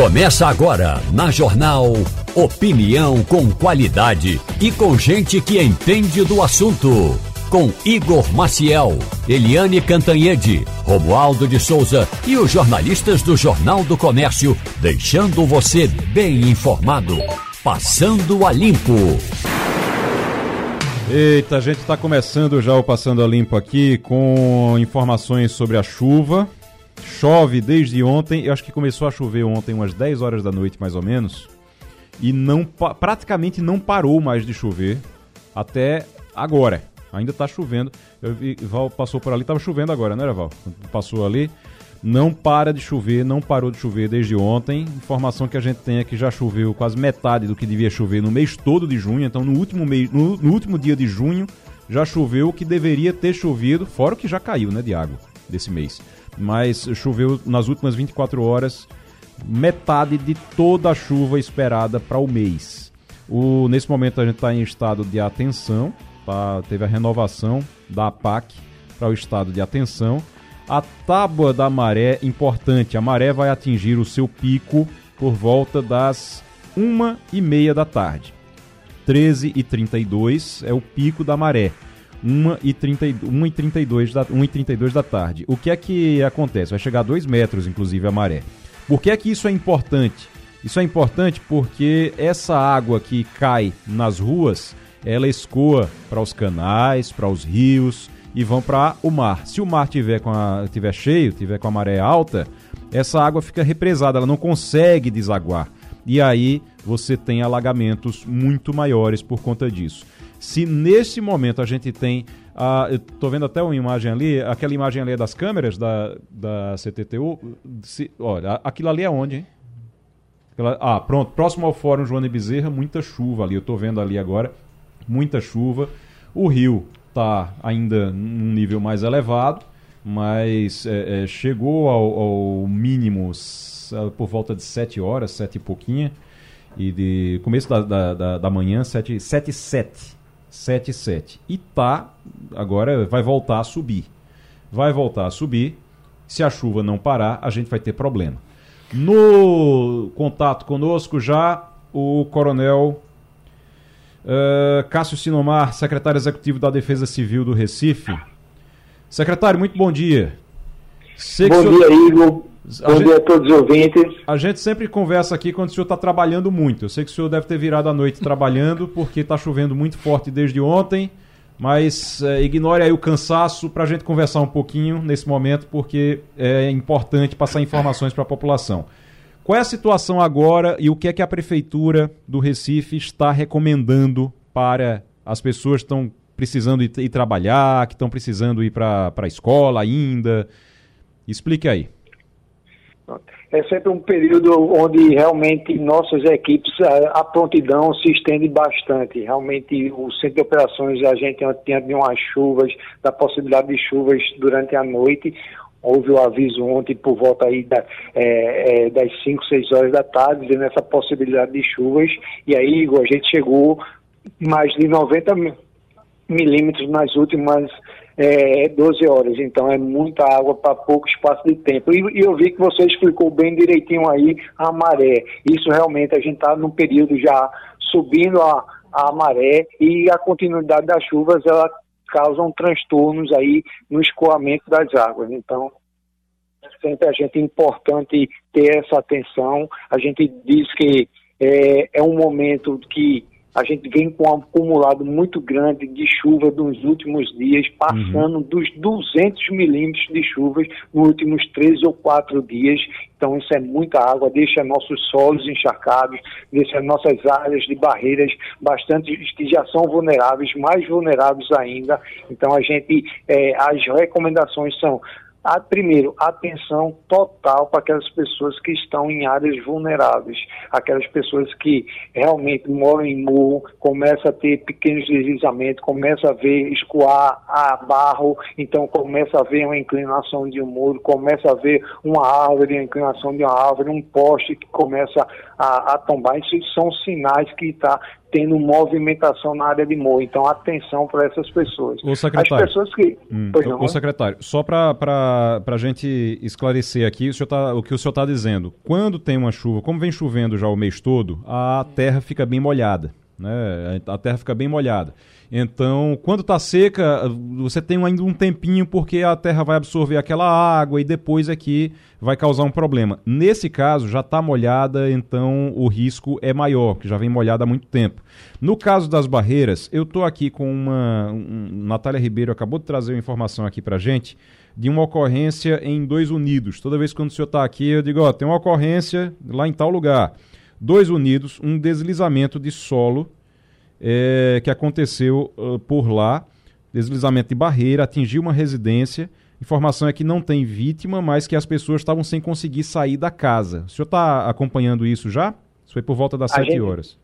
Começa agora na Jornal Opinião com qualidade e com gente que entende do assunto. Com Igor Maciel, Eliane Cantanhede, Romualdo de Souza e os jornalistas do Jornal do Comércio, deixando você bem informado. Passando a Limpo. Eita, a gente está começando já o Passando a Limpo aqui com informações sobre a chuva. Chove desde ontem, eu acho que começou a chover ontem umas 10 horas da noite mais ou menos. E não praticamente não parou mais de chover até agora. Ainda está chovendo. Eu vi, Val passou por ali, estava chovendo agora, não era Val? Passou ali. Não para de chover, não parou de chover desde ontem. Informação que a gente tem é que já choveu quase metade do que devia chover no mês todo de junho. Então, no último, mês, no, no último dia de junho, já choveu o que deveria ter chovido, fora o que já caiu né, de água desse mês. Mas choveu nas últimas 24 horas metade de toda a chuva esperada para o mês. O, nesse momento a gente está em estado de atenção, tá? teve a renovação da APAC para o estado de atenção. A tábua da maré, importante, a maré vai atingir o seu pico por volta das uma e meia da tarde. 13 e 32 é o pico da maré. 1 e 32 da, 1 e 32 da tarde. O que é que acontece? Vai chegar a 2 metros, inclusive, a maré. Por que é que isso é importante? Isso é importante porque essa água que cai nas ruas, ela escoa para os canais, para os rios, e vão para o mar. Se o mar tiver, com a, tiver cheio, tiver com a maré alta, essa água fica represada, ela não consegue desaguar. E aí você tem alagamentos muito maiores por conta disso. Se nesse momento a gente tem. A, eu tô vendo até uma imagem ali, aquela imagem ali é das câmeras da, da CTTU. Se, olha, aquilo ali é onde, hein? Aquela, ah, pronto, próximo ao Fórum Joana Bezerra, muita chuva ali. Eu tô vendo ali agora, muita chuva. O rio está ainda num nível mais elevado, mas é, é, chegou ao, ao, mínimo por volta de 7 horas, 7 e pouquinho, e de começo da, da, da, da manhã, 7 e 7. 7 7. E tá, agora vai voltar a subir. Vai voltar a subir. Se a chuva não parar, a gente vai ter problema. No contato conosco já o coronel Uh, Cássio Sinomar, secretário executivo da Defesa Civil do Recife. Secretário, muito bom dia. Sei bom senhor... dia, Igor. A bom gente... dia a todos os ouvintes. A gente sempre conversa aqui quando o senhor está trabalhando muito. Eu sei que o senhor deve ter virado a noite trabalhando, porque está chovendo muito forte desde ontem. Mas uh, ignore aí o cansaço para a gente conversar um pouquinho nesse momento, porque é importante passar informações para a população. Qual é a situação agora e o que é que a Prefeitura do Recife está recomendando para as pessoas que estão precisando ir, ir trabalhar, que estão precisando ir para a escola ainda? Explique aí. É sempre um período onde realmente nossas equipes, a, a prontidão se estende bastante. Realmente, o centro de operações, a gente tinha de umas chuvas, da possibilidade de chuvas durante a noite, Houve o aviso ontem por volta aí da, é, é, das 5, 6 horas da tarde, dizendo essa possibilidade de chuvas. E aí, Igor, a gente chegou mais de 90 milímetros nas últimas é, 12 horas. Então é muita água para pouco espaço de tempo. E, e, eu vi que você explicou bem direitinho aí a maré. Isso realmente a gente está num período já subindo a, a maré e a continuidade das chuvas ela causam transtornos aí no escoamento das águas. Então, é sempre a gente é importante ter essa atenção. A gente diz que é, é um momento que a gente vem com um acumulado muito grande de chuva nos últimos dias, passando uhum. dos 200 milímetros de chuvas nos últimos três ou quatro dias. Então, isso é muita água, deixa nossos solos encharcados, deixa nossas áreas de barreiras bastante que já são vulneráveis, mais vulneráveis ainda. Então, a gente, é, as recomendações são a, primeiro, atenção total para aquelas pessoas que estão em áreas vulneráveis, aquelas pessoas que realmente moram em morro, começa a ter pequenos deslizamentos, começa a ver escoar a barro, então começa a ver uma inclinação de um muro, começa a ver uma árvore, a inclinação de uma árvore, um poste que começa a, a tombar. Isso são sinais que está tendo movimentação na área de morro. Então, atenção para essas pessoas. O secretário, As pessoas que... Hum, não, o, secretário, só para a gente esclarecer aqui o, tá, o que o senhor está dizendo. Quando tem uma chuva, como vem chovendo já o mês todo, a terra fica bem molhada. Né? A terra fica bem molhada. Então, quando está seca, você tem ainda um tempinho porque a terra vai absorver aquela água e depois é que vai causar um problema. Nesse caso, já está molhada, então o risco é maior, que já vem molhada há muito tempo. No caso das barreiras, eu estou aqui com uma. Um, Natália Ribeiro acabou de trazer uma informação aqui para gente de uma ocorrência em Dois Unidos. Toda vez que o senhor está aqui, eu digo: ó, tem uma ocorrência lá em tal lugar. Dois Unidos, um deslizamento de solo é, que aconteceu uh, por lá, deslizamento de barreira, atingiu uma residência. Informação é que não tem vítima, mas que as pessoas estavam sem conseguir sair da casa. O senhor está acompanhando isso já? Isso foi por volta das sete gente... horas.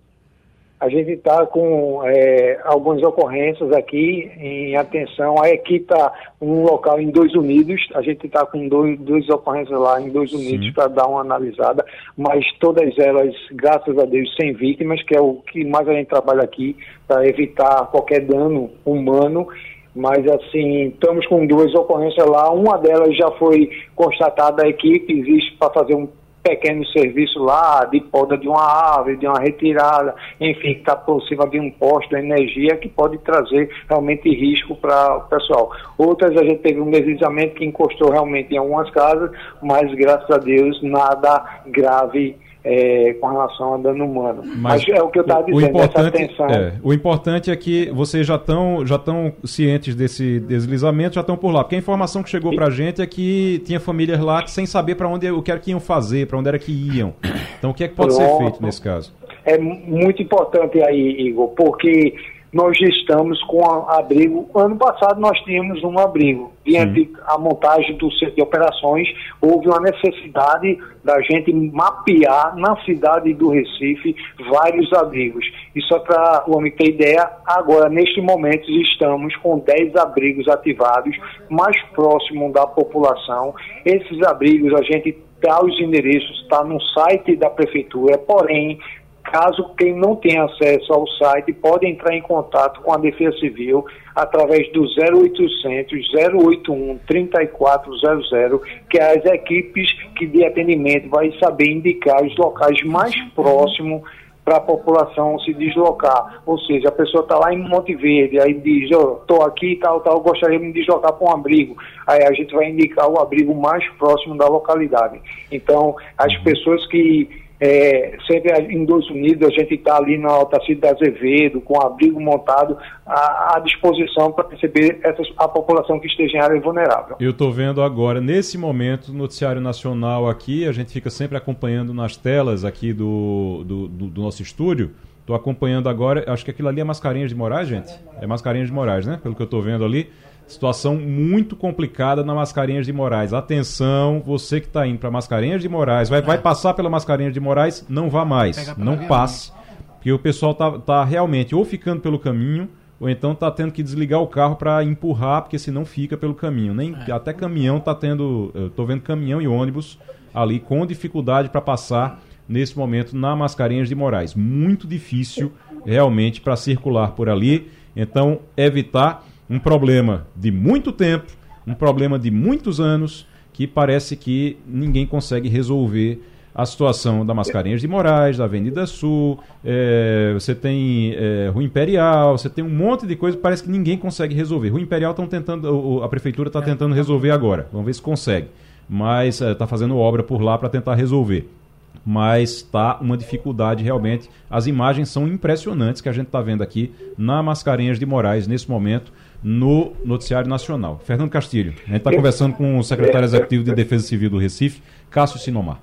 A gente está com é, algumas ocorrências aqui em atenção. A equipe está um local em Dois Unidos, a gente está com dois, duas ocorrências lá em Dois Unidos para dar uma analisada, mas todas elas, graças a Deus, sem vítimas, que é o que mais a gente trabalha aqui, para evitar qualquer dano humano. Mas assim, estamos com duas ocorrências lá, uma delas já foi constatada a equipe, existe para fazer um pequeno serviço lá de poda de uma árvore, de uma retirada, enfim, que está por cima de um posto de energia que pode trazer realmente risco para o pessoal. Outras a gente teve um deslizamento que encostou realmente em algumas casas, mas graças a Deus nada grave é, com relação a dano humano. Mas, Mas é o que eu estava dizendo, o importante, atenção. É, o importante é que vocês já estão já estão cientes desse deslizamento, já estão por lá. Porque a informação que chegou para a gente é que tinha famílias lá que sem saber para onde o que era que iam fazer, para onde era que iam. Então o que é que pode Pronto. ser feito nesse caso? É muito importante aí, Igor, porque nós estamos com abrigo. Ano passado nós tínhamos um abrigo. Diante a montagem do centro de operações, houve uma necessidade da gente mapear na cidade do Recife vários abrigos. E só para o homem ter ideia, agora, neste momento, estamos com 10 abrigos ativados, mais próximo da população. Esses abrigos a gente dá os endereços, está no site da prefeitura, porém Caso quem não tenha acesso ao site, pode entrar em contato com a Defesa Civil através do 0800 081 3400, que é as equipes que de atendimento vai saber indicar os locais mais próximos para a população se deslocar. Ou seja, a pessoa está lá em Monte Verde, aí diz, eu estou aqui e tal, tal, gostaria de me deslocar para um abrigo. Aí a gente vai indicar o abrigo mais próximo da localidade. Então, as pessoas que é, sempre em Dois Unidos, a gente está ali na Altacida da Azevedo, com abrigo montado à, à disposição para receber essas, a população que esteja em área vulnerável. Eu estou vendo agora, nesse momento, no Noticiário Nacional aqui, a gente fica sempre acompanhando nas telas aqui do, do, do, do nosso estúdio. Estou acompanhando agora, acho que aquilo ali é Mascarinhas de Moraes, gente? É Mascarinhas de Moraes, né? Pelo que eu estou vendo ali. Situação muito complicada na Mascarenhas de Moraes. Atenção, você que está indo para Mascarenhas de Moraes, vai, vai passar pela Mascarenhas de Moraes, não vá mais. Não passe. Porque o pessoal tá, tá realmente ou ficando pelo caminho, ou então tá tendo que desligar o carro para empurrar, porque senão fica pelo caminho. Nem é. até caminhão tá tendo, eu tô vendo caminhão e ônibus ali com dificuldade para passar nesse momento na Mascarenhas de Moraes. Muito difícil realmente para circular por ali. Então, evitar um problema de muito tempo, um problema de muitos anos, que parece que ninguém consegue resolver a situação da Mascarenhas de Moraes, da Avenida Sul, é, você tem é, Rua Imperial, você tem um monte de coisa parece que ninguém consegue resolver. Rua Imperial estão tentando, a prefeitura está tentando resolver agora. Vamos ver se consegue. Mas está é, fazendo obra por lá para tentar resolver mas está uma dificuldade realmente. As imagens são impressionantes que a gente está vendo aqui na Mascarenhas de Moraes nesse momento no Noticiário Nacional. Fernando Castilho, a gente está conversando com o secretário executivo de Defesa Civil do Recife, Cássio Sinomar.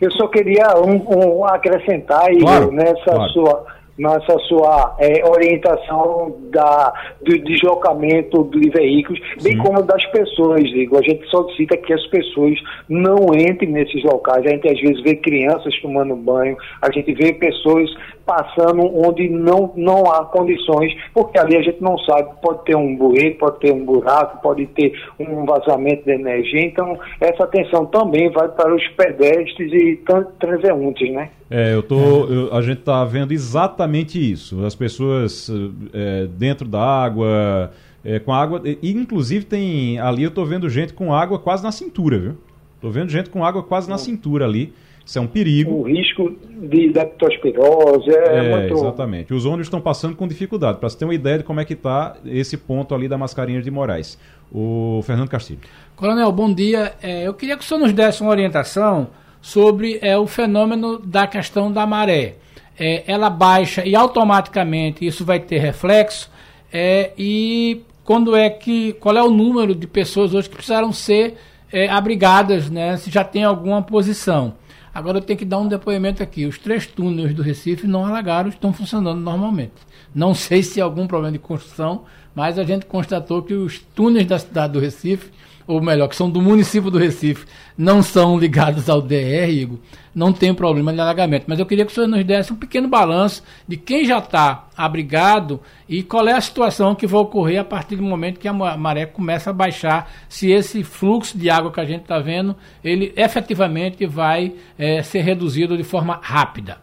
Eu só queria um, um acrescentar claro, nessa claro. sua nessa sua é, orientação da, do deslocamento de veículos, bem Sim. como das pessoas, digo. A gente solicita que as pessoas não entrem nesses locais. A gente às vezes vê crianças tomando banho, a gente vê pessoas passando onde não, não há condições, porque ali a gente não sabe, pode ter um bueiro, pode ter um buraco, pode ter um vazamento de energia. Então, essa atenção também vai para os pedestres e transeuntes, né? É, eu tô, eu, a gente está vendo exatamente isso. As pessoas é, dentro da água, é, com água. E, inclusive tem. Ali eu estou vendo gente com água quase na cintura, viu? Estou vendo gente com água quase na cintura ali. Isso é um perigo. O risco de leptospirose é, é muito... Exatamente. Os ônibus estão passando com dificuldade. Para você ter uma ideia de como é que está esse ponto ali da Mascarinha de Moraes. O Fernando Castilho. Coronel, bom dia. É, eu queria que o senhor nos desse uma orientação sobre é, o fenômeno da questão da maré. É, ela baixa e automaticamente isso vai ter reflexo. É, e quando é que. Qual é o número de pessoas hoje que precisaram ser é, abrigadas, né? Se já tem alguma posição. Agora eu tenho que dar um depoimento aqui. Os três túneis do Recife não alagaram, estão funcionando normalmente. Não sei se algum problema de construção, mas a gente constatou que os túneis da cidade do Recife ou melhor, que são do município do Recife, não são ligados ao DR, Igor, não tem problema de alagamento. Mas eu queria que o senhor nos desse um pequeno balanço de quem já está abrigado e qual é a situação que vai ocorrer a partir do momento que a maré começa a baixar, se esse fluxo de água que a gente está vendo, ele efetivamente vai é, ser reduzido de forma rápida.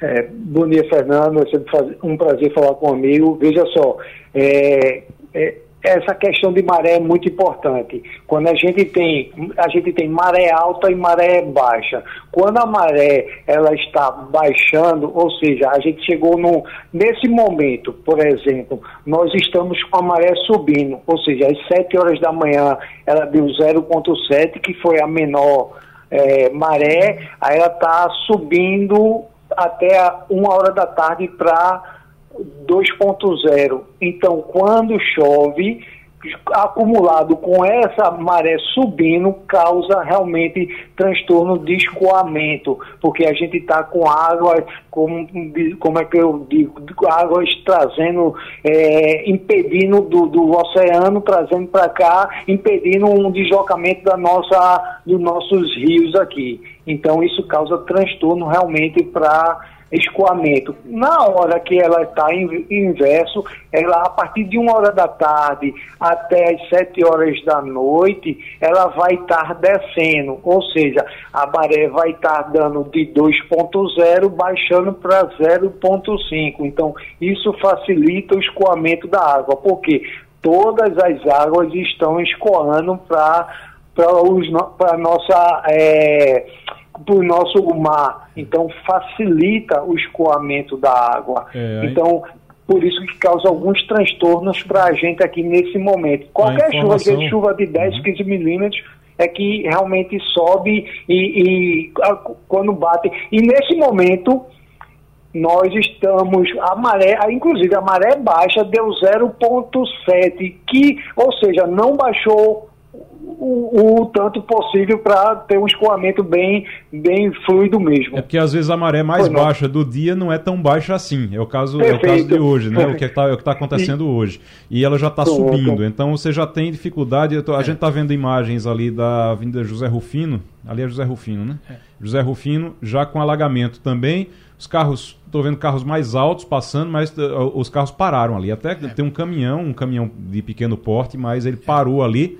É, bom dia, Fernando. É sempre um prazer falar com um amigo. Veja só, é, é, essa questão de maré é muito importante. Quando a gente tem a gente tem maré alta e maré baixa. Quando a maré ela está baixando, ou seja, a gente chegou no nesse momento, por exemplo, nós estamos com a maré subindo, ou seja, às 7 horas da manhã ela deu 0.7, que foi a menor é, maré, aí ela está subindo até uma hora da tarde para 2.0. Então, quando chove, acumulado com essa maré subindo, causa realmente transtorno de escoamento, porque a gente está com água, como, como é que eu digo, águas trazendo, é, impedindo do, do oceano, trazendo para cá, impedindo um deslocamento da nossa, dos nossos rios aqui. Então isso causa transtorno realmente para escoamento. Na hora que ela está em inverso, ela a partir de uma hora da tarde até as sete horas da noite, ela vai estar descendo, ou seja, a maré vai estar dando de 2.0 baixando para 0.5. Então, isso facilita o escoamento da água, porque todas as águas estão escoando para para a nossa é, o nosso mar. Então, facilita o escoamento da água. É, então, por isso que causa alguns transtornos para a gente aqui nesse momento. Qualquer informação... chuva, de chuva de 10, uhum. 15 milímetros, é que realmente sobe e, e quando bate. E nesse momento, nós estamos, a maré, inclusive a maré baixa deu 0,7, que, ou seja, não baixou o, o tanto possível para ter um escoamento bem, bem fluido mesmo. É porque às vezes a maré mais baixa do dia não é tão baixa assim. É o caso, é o caso de hoje, né? o que está é tá acontecendo e... hoje. E ela já está subindo. Então você já tem dificuldade. A é. gente está vendo imagens ali da Avenida José Rufino. Ali é José Rufino, né? É. José Rufino já com alagamento também. Os carros, estou vendo carros mais altos passando, mas uh, os carros pararam ali. Até é. tem um caminhão, um caminhão de pequeno porte, mas ele parou ali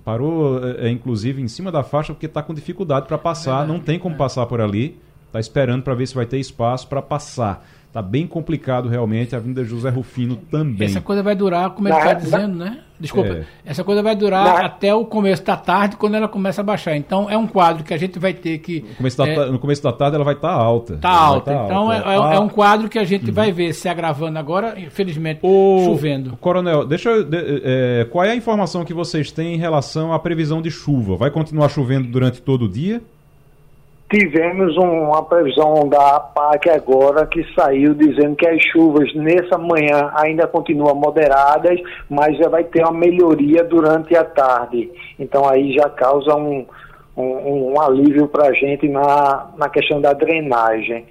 Parou, é, é, inclusive, em cima da faixa porque está com dificuldade para passar, não tem como passar por ali. Está esperando para ver se vai ter espaço para passar. Está bem complicado realmente a vinda José Rufino também. Essa coisa vai durar, como ele está dizendo, né? Desculpa. É. Essa coisa vai durar até o começo da tarde, quando ela começa a baixar. Então é um quadro que a gente vai ter que. No começo da, é, no começo da tarde ela vai estar tá alta. Está alta. Tá então alta. É, é, é, um quadro que a gente uhum. vai ver se agravando agora, infelizmente, o, chovendo. Coronel, deixa eu. De, é, qual é a informação que vocês têm em relação à previsão de chuva? Vai continuar chovendo durante todo o dia? Tivemos uma previsão da APAC agora que saiu dizendo que as chuvas nessa manhã ainda continuam moderadas, mas já vai ter uma melhoria durante a tarde. Então aí já causa um, um, um alívio para a gente na, na questão da drenagem.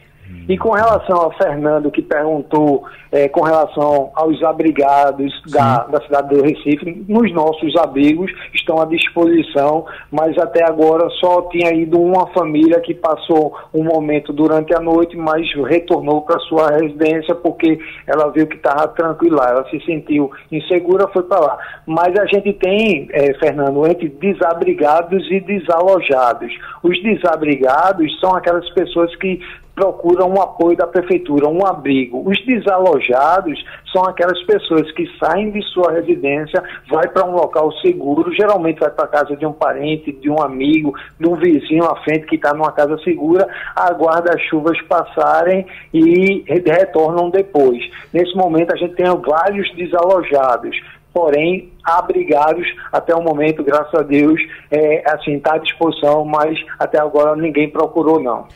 E com relação ao Fernando, que perguntou é, com relação aos abrigados da, da, cidade do Recife, nos nossos abrigos estão à disposição, mas até agora só tinha ido uma família que passou um momento durante a noite, mas retornou para sua residência porque ela viu que estava tranquila, ela se sentiu insegura, foi para lá. Mas a gente tem, é, Fernando, entre desabrigados e desalojados. Os desabrigados são aquelas pessoas que procuram um apoio da prefeitura, um abrigo. Os desalojados são aquelas pessoas que saem de sua residência, vai para um local seguro, geralmente vai para a casa de um parente, de um amigo, de um vizinho à frente que está numa casa segura, aguarda as chuvas passarem e retornam depois. Nesse momento a gente tem vários desalojados, porém abrigados até o momento, graças a Deus, é, assim está à disposição, mas até agora ninguém procurou não.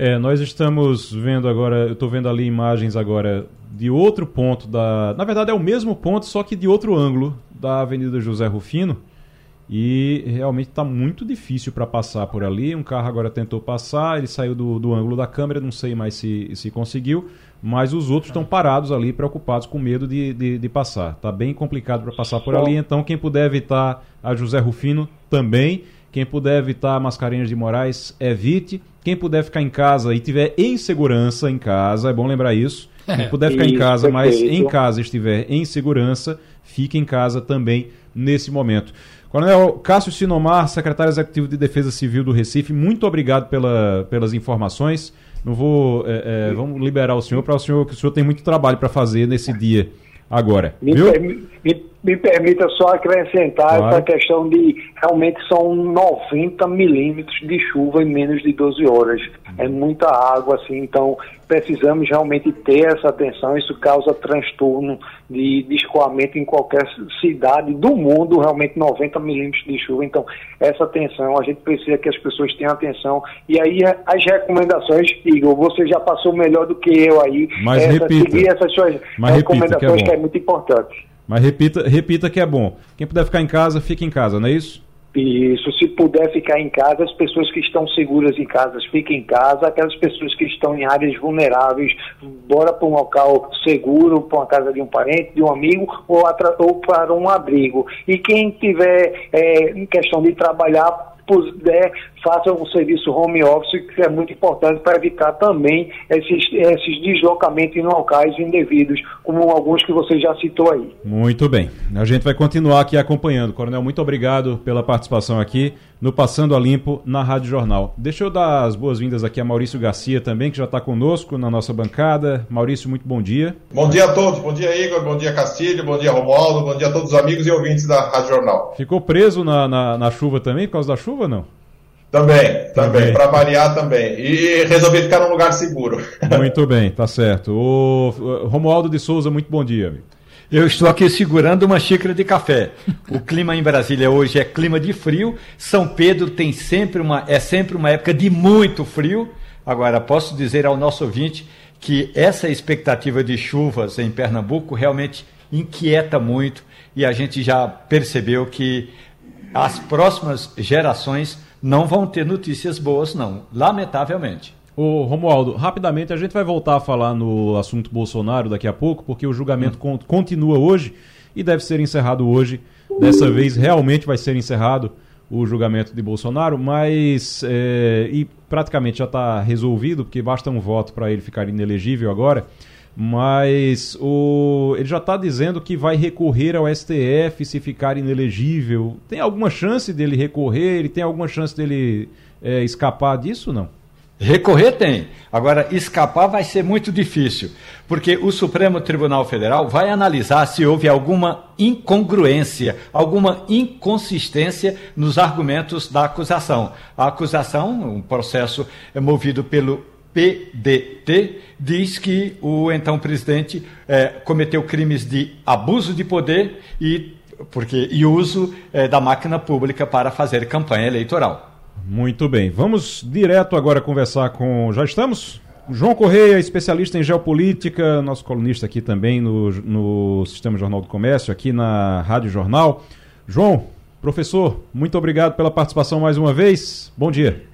É, nós estamos vendo agora, eu estou vendo ali imagens agora de outro ponto da. Na verdade é o mesmo ponto, só que de outro ângulo da Avenida José Rufino. E realmente está muito difícil para passar por ali. Um carro agora tentou passar, ele saiu do, do ângulo da câmera, não sei mais se, se conseguiu. Mas os outros estão parados ali, preocupados, com medo de, de, de passar. Está bem complicado para passar por ali. Então, quem puder evitar a José Rufino também. Quem puder evitar Mascarenhas de Moraes, evite. Quem puder ficar em casa e tiver em segurança em casa, é bom lembrar isso. Quem puder ficar isso, em casa, mas em casa estiver em segurança, fique em casa também nesse momento. Coronel Cássio Sinomar, secretário executivo de Defesa Civil do Recife, muito obrigado pela, pelas informações. Não vou. É, é, vamos liberar o senhor para o senhor, que o senhor tem muito trabalho para fazer nesse dia agora. Me, me, me permita só acrescentar claro. essa questão de realmente são 90 milímetros de chuva em menos de 12 horas. É muita água, assim, então precisamos realmente ter essa atenção. Isso causa transtorno de, de escoamento em qualquer cidade do mundo, realmente 90 milímetros de chuva. Então, essa atenção, a gente precisa que as pessoas tenham atenção. E aí, as recomendações, Igor, você já passou melhor do que eu aí. Mas essa, repita. Seguir essas suas Mas recomendações repita, que, é que é muito importante. Mas repita, repita que é bom. Quem puder ficar em casa, fique em casa, não é isso? Isso, se puder ficar em casa, as pessoas que estão seguras em casa, fiquem em casa, aquelas pessoas que estão em áreas vulneráveis, bora para um local seguro, para uma casa de um parente, de um amigo, ou, ou para um abrigo. E quem tiver é, em questão de trabalhar, puder, faça um serviço home office, que é muito importante para evitar também esses, esses deslocamentos em locais indevidos, como alguns que você já citou aí. Muito bem. A gente vai continuar aqui acompanhando. Coronel, muito obrigado pela participação aqui no Passando a Limpo na Rádio Jornal. Deixa eu dar as boas-vindas aqui a Maurício Garcia também, que já está conosco na nossa bancada. Maurício, muito bom dia. Bom dia a todos. Bom dia, Igor. Bom dia, Castilho. Bom dia, Romualdo. Bom dia a todos os amigos e ouvintes da Rádio Jornal. Ficou preso na, na, na chuva também, por causa da chuva ou não? Também, também, para variar também. E resolvi ficar num lugar seguro. Muito bem, tá certo. O Romualdo de Souza, muito bom dia, amigo. Eu estou aqui segurando uma xícara de café. O clima em Brasília hoje é clima de frio. São Pedro tem sempre uma é sempre uma época de muito frio. Agora posso dizer ao nosso ouvinte que essa expectativa de chuvas em Pernambuco realmente inquieta muito e a gente já percebeu que as próximas gerações não vão ter notícias boas não, lamentavelmente. Ô, Romualdo, rapidamente a gente vai voltar a falar no assunto Bolsonaro daqui a pouco, porque o julgamento hum. continua hoje e deve ser encerrado hoje. Dessa vez realmente vai ser encerrado o julgamento de Bolsonaro, mas é, e praticamente já está resolvido, porque basta um voto para ele ficar inelegível agora. Mas o, ele já está dizendo que vai recorrer ao STF se ficar inelegível. Tem alguma chance dele recorrer? Ele tem alguma chance dele é, escapar disso? Não. Recorrer tem. Agora, escapar vai ser muito difícil, porque o Supremo Tribunal Federal vai analisar se houve alguma incongruência, alguma inconsistência nos argumentos da acusação. A acusação, um processo movido pelo PDT, diz que o então presidente é, cometeu crimes de abuso de poder e, porque, e uso é, da máquina pública para fazer campanha eleitoral. Muito bem. Vamos direto agora conversar com. Já estamos? João Correia, especialista em geopolítica, nosso colunista aqui também no, no Sistema Jornal do Comércio, aqui na Rádio Jornal. João, professor, muito obrigado pela participação mais uma vez. Bom dia.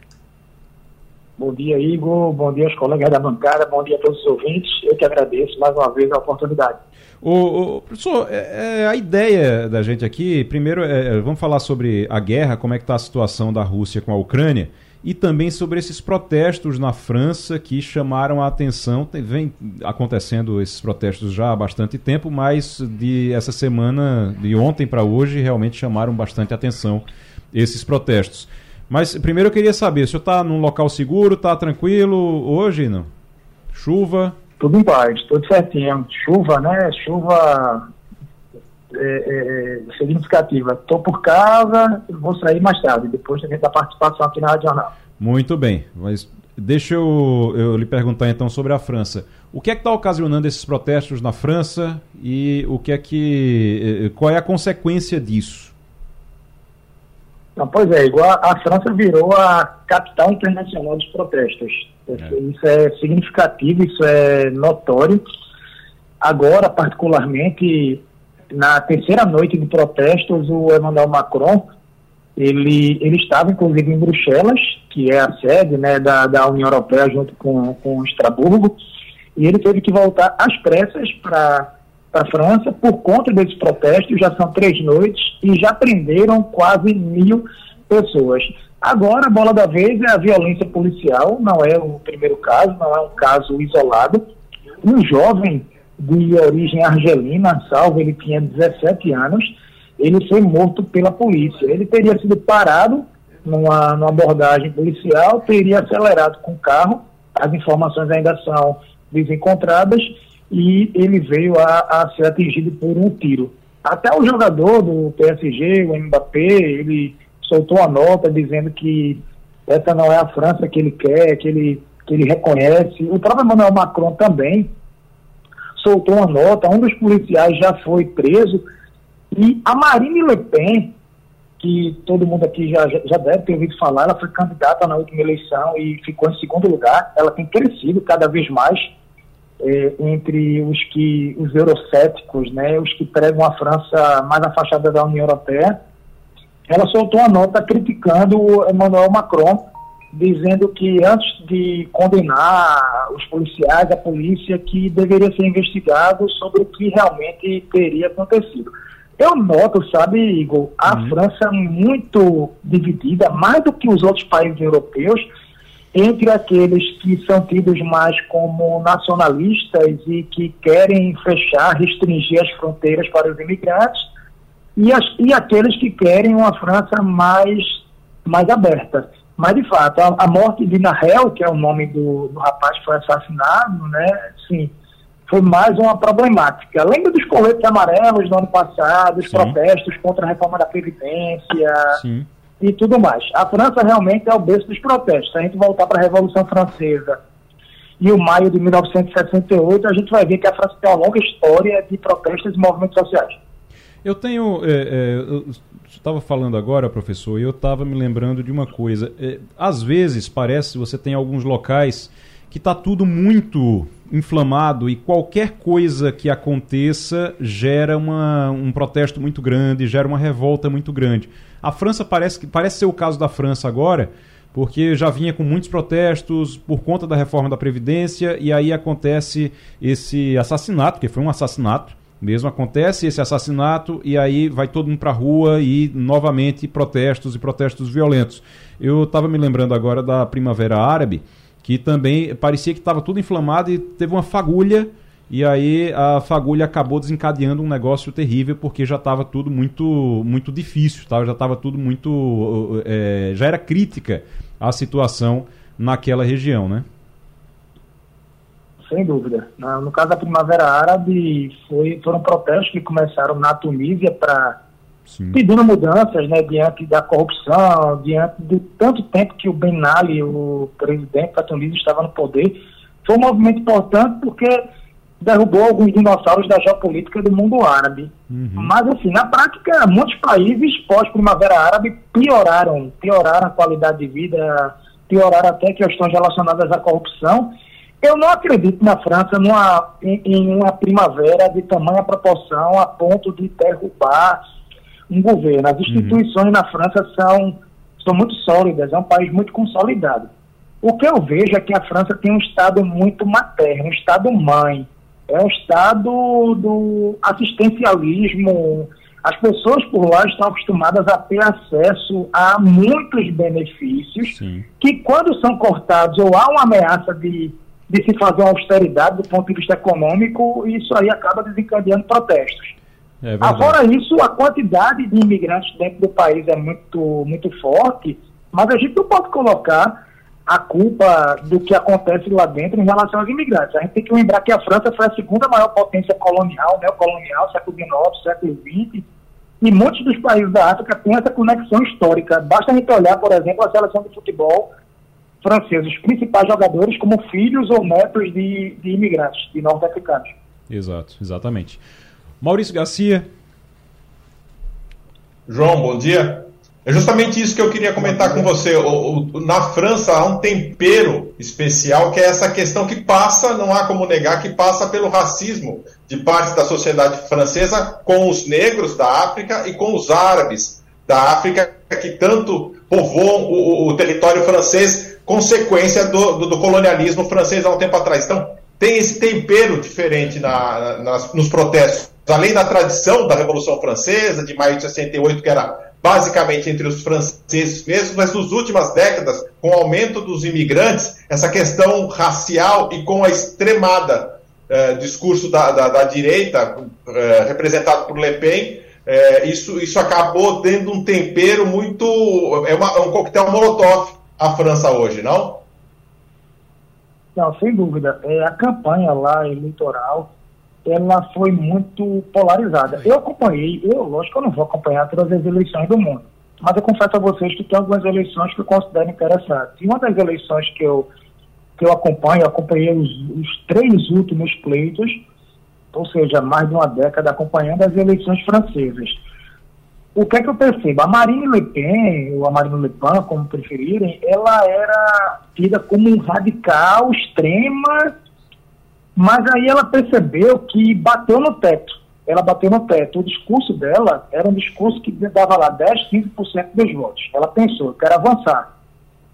Bom dia, Igor. Bom dia aos colegas da bancada. Bom dia a todos os ouvintes. Eu que agradeço mais uma vez a oportunidade. O, o professor, é, é, a ideia da gente aqui, primeiro, é, vamos falar sobre a guerra, como é que está a situação da Rússia com a Ucrânia e também sobre esses protestos na França que chamaram a atenção. Tem, vem acontecendo esses protestos já há bastante tempo, mas de essa semana, de ontem para hoje, realmente chamaram bastante atenção esses protestos. Mas primeiro eu queria saber, o senhor está num local seguro, está tranquilo hoje, não? Chuva? Tudo em paz, tudo certinho. Chuva, né? Chuva é, é, significativa. Estou por casa, vou sair mais tarde, depois da participação aqui na Rádio Jornal. Muito bem, mas deixa eu, eu lhe perguntar então sobre a França. O que é que está ocasionando esses protestos na França e o que é que qual é a consequência disso? Não, pois é, igual a, a França virou a capital internacional dos protestos. É. Isso é significativo, isso é notório. Agora, particularmente, na terceira noite de protestos, o Emmanuel Macron, ele, ele estava inclusive em Bruxelas, que é a sede né, da, da União Europeia junto com, com Estraburgo, e ele teve que voltar às pressas para a França por conta desses protestos, já são três noites e já prenderam quase mil pessoas. Agora, a bola da vez é a violência policial, não é o primeiro caso, não é um caso isolado. Um jovem de origem argelina, salvo, ele tinha 17 anos, ele foi morto pela polícia. Ele teria sido parado numa, numa abordagem policial, teria acelerado com o carro, as informações ainda são desencontradas, e ele veio a, a ser atingido por um tiro. Até o jogador do PSG, o Mbappé, ele soltou a nota dizendo que essa não é a França que ele quer, que ele, que ele reconhece. O próprio Emmanuel Macron também soltou uma nota, um dos policiais já foi preso, e a Marine Le Pen, que todo mundo aqui já, já deve ter ouvido falar, ela foi candidata na última eleição e ficou em segundo lugar, ela tem crescido cada vez mais é, entre os que os eurocéticos, né, os que pregam a França mais afastada da União Europeia, ela soltou uma nota criticando Emmanuel Macron dizendo que antes de condenar os policiais, a polícia, que deveria ser investigado sobre o que realmente teria acontecido. Eu noto, sabe, Igor, a uhum. França muito dividida, mais do que os outros países europeus, entre aqueles que são tidos mais como nacionalistas e que querem fechar, restringir as fronteiras para os imigrantes, e, as, e aqueles que querem uma França mais, mais aberta. Mas, de fato, a, a morte de Nahel, que é o nome do, do rapaz que foi assassinado, né, sim, foi mais uma problemática. Lembra dos coletes amarelos do ano passado, os Sim. protestos contra a reforma da Previdência Sim. E tudo mais. A França realmente é o berço dos protestos. Se a gente voltar para a Revolução Francesa e o maio de 1968, a gente vai ver que a França tem uma longa história de protestos e movimentos sociais. Eu tenho. É, é, eu estava falando agora, professor, e eu estava me lembrando de uma coisa. É, às vezes, parece, você tem alguns locais que está tudo muito inflamado e qualquer coisa que aconteça gera uma, um protesto muito grande, gera uma revolta muito grande. A França parece, parece ser o caso da França agora, porque já vinha com muitos protestos por conta da reforma da Previdência e aí acontece esse assassinato, que foi um assassinato mesmo acontece esse assassinato e aí vai todo mundo para a rua e novamente protestos e protestos violentos. Eu estava me lembrando agora da Primavera Árabe, que também parecia que estava tudo inflamado e teve uma fagulha e aí a fagulha acabou desencadeando um negócio terrível porque já estava tudo muito muito difícil, tá? já estava tudo muito é, já era crítica a situação naquela região, né? sem dúvida. No caso da Primavera Árabe, foi, foram protestos que começaram na Tunísia para pedindo mudanças né, diante da corrupção, diante de tanto tempo que o Ben Ali, o presidente da Tunísia, estava no poder. Foi um movimento importante porque derrubou alguns dinossauros da geopolítica do mundo árabe. Uhum. Mas, assim, na prática, muitos países pós-Primavera Árabe pioraram, pioraram a qualidade de vida, pioraram até questões relacionadas à corrupção eu não acredito na França numa, em, em, uma primavera de tamanha proporção a ponto de derrubar um governo. As instituições uhum. na França são, são muito sólidas, é um país muito consolidado. O que eu vejo é que a França tem um Estado muito materno, um Estado mãe. É um Estado do assistencialismo. As pessoas por lá estão acostumadas a ter acesso a muitos benefícios Sim. que, quando são cortados ou há uma ameaça de, de se fazer uma austeridade do ponto de vista econômico, isso aí acaba desencadeando protestos. É Agora isso, a quantidade de imigrantes dentro do país é muito, muito forte, mas a gente não pode colocar a culpa do que acontece lá dentro em relação aos imigrantes. A gente tem que lembrar que a França foi a segunda maior potência colonial, neocolonial, século XIX, século XX, e muitos dos países da África têm essa conexão histórica. Basta a gente olhar, por exemplo, a seleção de futebol francesa, os principais jogadores como filhos ou netos de, de imigrantes, de norte-africanos. Exato, exatamente. Maurício Garcia. João, bom dia. É justamente isso que eu queria comentar com você. O, o, na França há um tempero especial que é essa questão que passa, não há como negar, que passa pelo racismo de parte da sociedade francesa com os negros da África e com os árabes da África que tanto povoam o, o território francês, consequência do, do, do, colonialismo francês há um tempo atrás. Então, tem esse tempero diferente na, na, nos protestos. Além da tradição da Revolução Francesa, de maio de 68, que era basicamente entre os franceses mesmo, mas nas últimas décadas, com o aumento dos imigrantes, essa questão racial e com a extremada eh, discurso da, da, da direita, eh, representado por Le Pen, eh, isso, isso acabou dando um tempero muito. É, uma, é um coquetel molotov a França hoje, não? Não, sem dúvida. É, a campanha lá eleitoral ela foi muito polarizada. Eu acompanhei, eu, lógico que eu não vou acompanhar todas as eleições do mundo, mas eu confesso a vocês que tem algumas eleições que eu considero interessantes. E uma das eleições que eu, que eu acompanho, eu acompanhei os, os três últimos pleitos, ou seja, mais de uma década acompanhando as eleições francesas. O que é que eu percebo? A Marine Le Pen, ou a Marine Le Pen, como preferirem, ela era tida como um radical extrema mas aí ela percebeu que bateu no teto. Ela bateu no teto. O discurso dela era um discurso que dava lá 10, 15% dos votos. Ela pensou, eu quero avançar.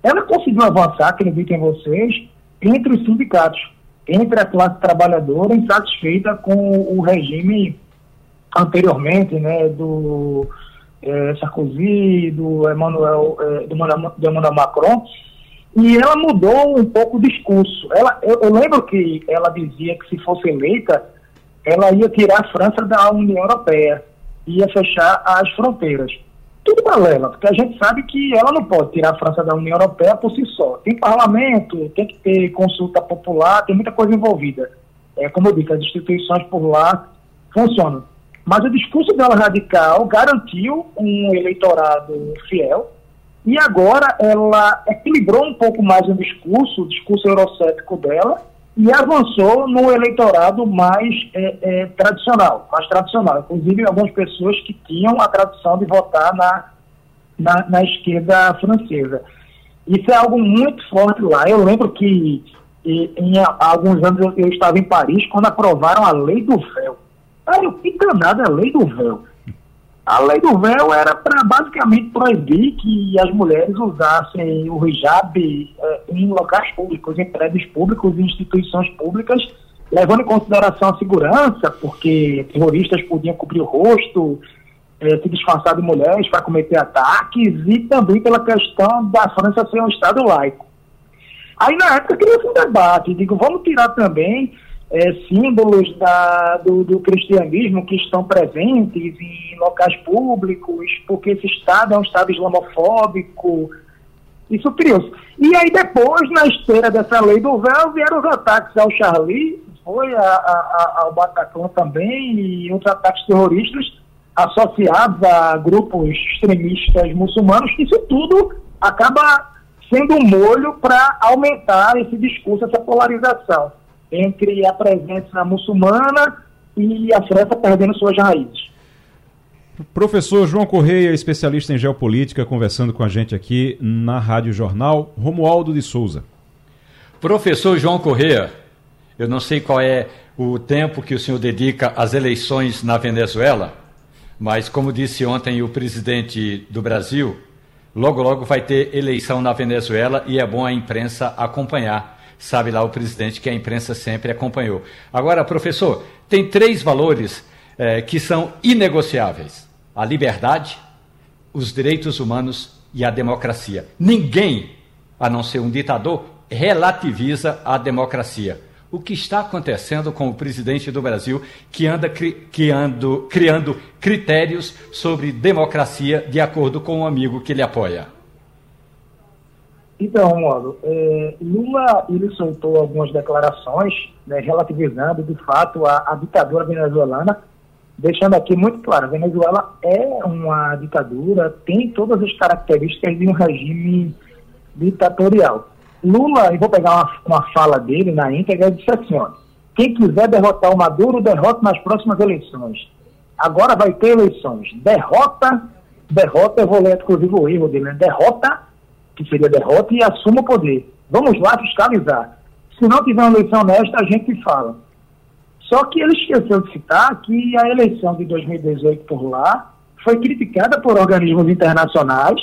Ela conseguiu avançar, acreditem vocês, entre os sindicatos, entre a classe trabalhadora insatisfeita com o regime anteriormente, né, do é, Sarkozy, do Emmanuel, é, do, do Emmanuel Macron, e ela mudou um pouco o discurso. Ela, eu, eu, lembro que ela dizia que se fosse eleita, ela ia tirar a França da União Europeia, ia fechar as fronteiras. Tudo balela, porque a gente sabe que ela não pode tirar a França da União Europeia por si só. Tem parlamento, tem que ter consulta popular, tem muita coisa envolvida. É, como eu disse, as instituições por lá funcionam. Mas o discurso dela radical garantiu um eleitorado fiel, e agora ela equilibrou um pouco mais o discurso, o discurso eurocético dela, e avançou no eleitorado mais é, é, tradicional, mais tradicional. Inclusive, algumas pessoas que tinham a tradição de votar na, na, na esquerda francesa. Isso é algo muito forte lá. Eu lembro que e, em, há alguns anos eu, eu, estava em Paris quando aprovaram a lei do véu. Aí eu, que danada é a lei do véu? A lei do véu era para basicamente proibir que as mulheres usassem o hijab eh, em locais públicos, em prédios públicos e instituições públicas, levando em consideração a segurança, porque terroristas podiam cobrir o rosto, eh, se disfarçar de mulheres para cometer ataques, e também pela questão da França ser um Estado laico. Aí na época criou-se um debate, digo, vamos tirar também é, símbolos da, do, do, cristianismo que estão presentes em locais públicos, porque esse Estado é um Estado islamofóbico. Isso criou-se. E aí depois, na esteira dessa lei do véu, vieram os ataques ao Charlie, foi a, a, ao Bataclan também, e outros ataques terroristas associados a grupos extremistas muçulmanos. Isso tudo acaba sendo um molho para aumentar esse discurso, essa polarização entre a presença muçulmana e a França perdendo suas raízes. Professor João Correia, especialista em geopolítica, conversando com a gente aqui na Rádio Jornal, Romualdo de Souza. Professor João Correia, eu não sei qual é o tempo que o senhor dedica às eleições na Venezuela, mas como disse ontem o presidente do Brasil, Logo, logo vai ter eleição na Venezuela e é bom a imprensa acompanhar. Sabe lá o presidente que a imprensa sempre acompanhou. Agora, professor, tem três valores eh, que são inegociáveis: a liberdade, os direitos humanos e a democracia. Ninguém, a não ser um ditador, relativiza a democracia o que está acontecendo com o presidente do Brasil, que anda que ando, criando critérios sobre democracia de acordo com um amigo que ele apoia. Então, Romualdo, é, Lula ele soltou algumas declarações né, relativizando, de fato, a, a, ditadura venezuelana, deixando aqui muito claro, a Venezuela é uma ditadura, tem todas as características de um regime ditatorial. Lula, e vou pegar uma, uma fala dele na íntegra, disse assim, ó, quem quiser derrotar o Maduro, derrota nas próximas eleições. Agora vai ter eleições. Derrota, derrota, eu vou ler inclusive o erro dele, né? derrota, que seria derrota, e assuma o poder. Vamos lá fiscalizar. Se não tiver uma eleição honesta, a gente fala. Só que ele esqueceu de citar que a eleição de 2018 por lá foi criticada por organismos internacionais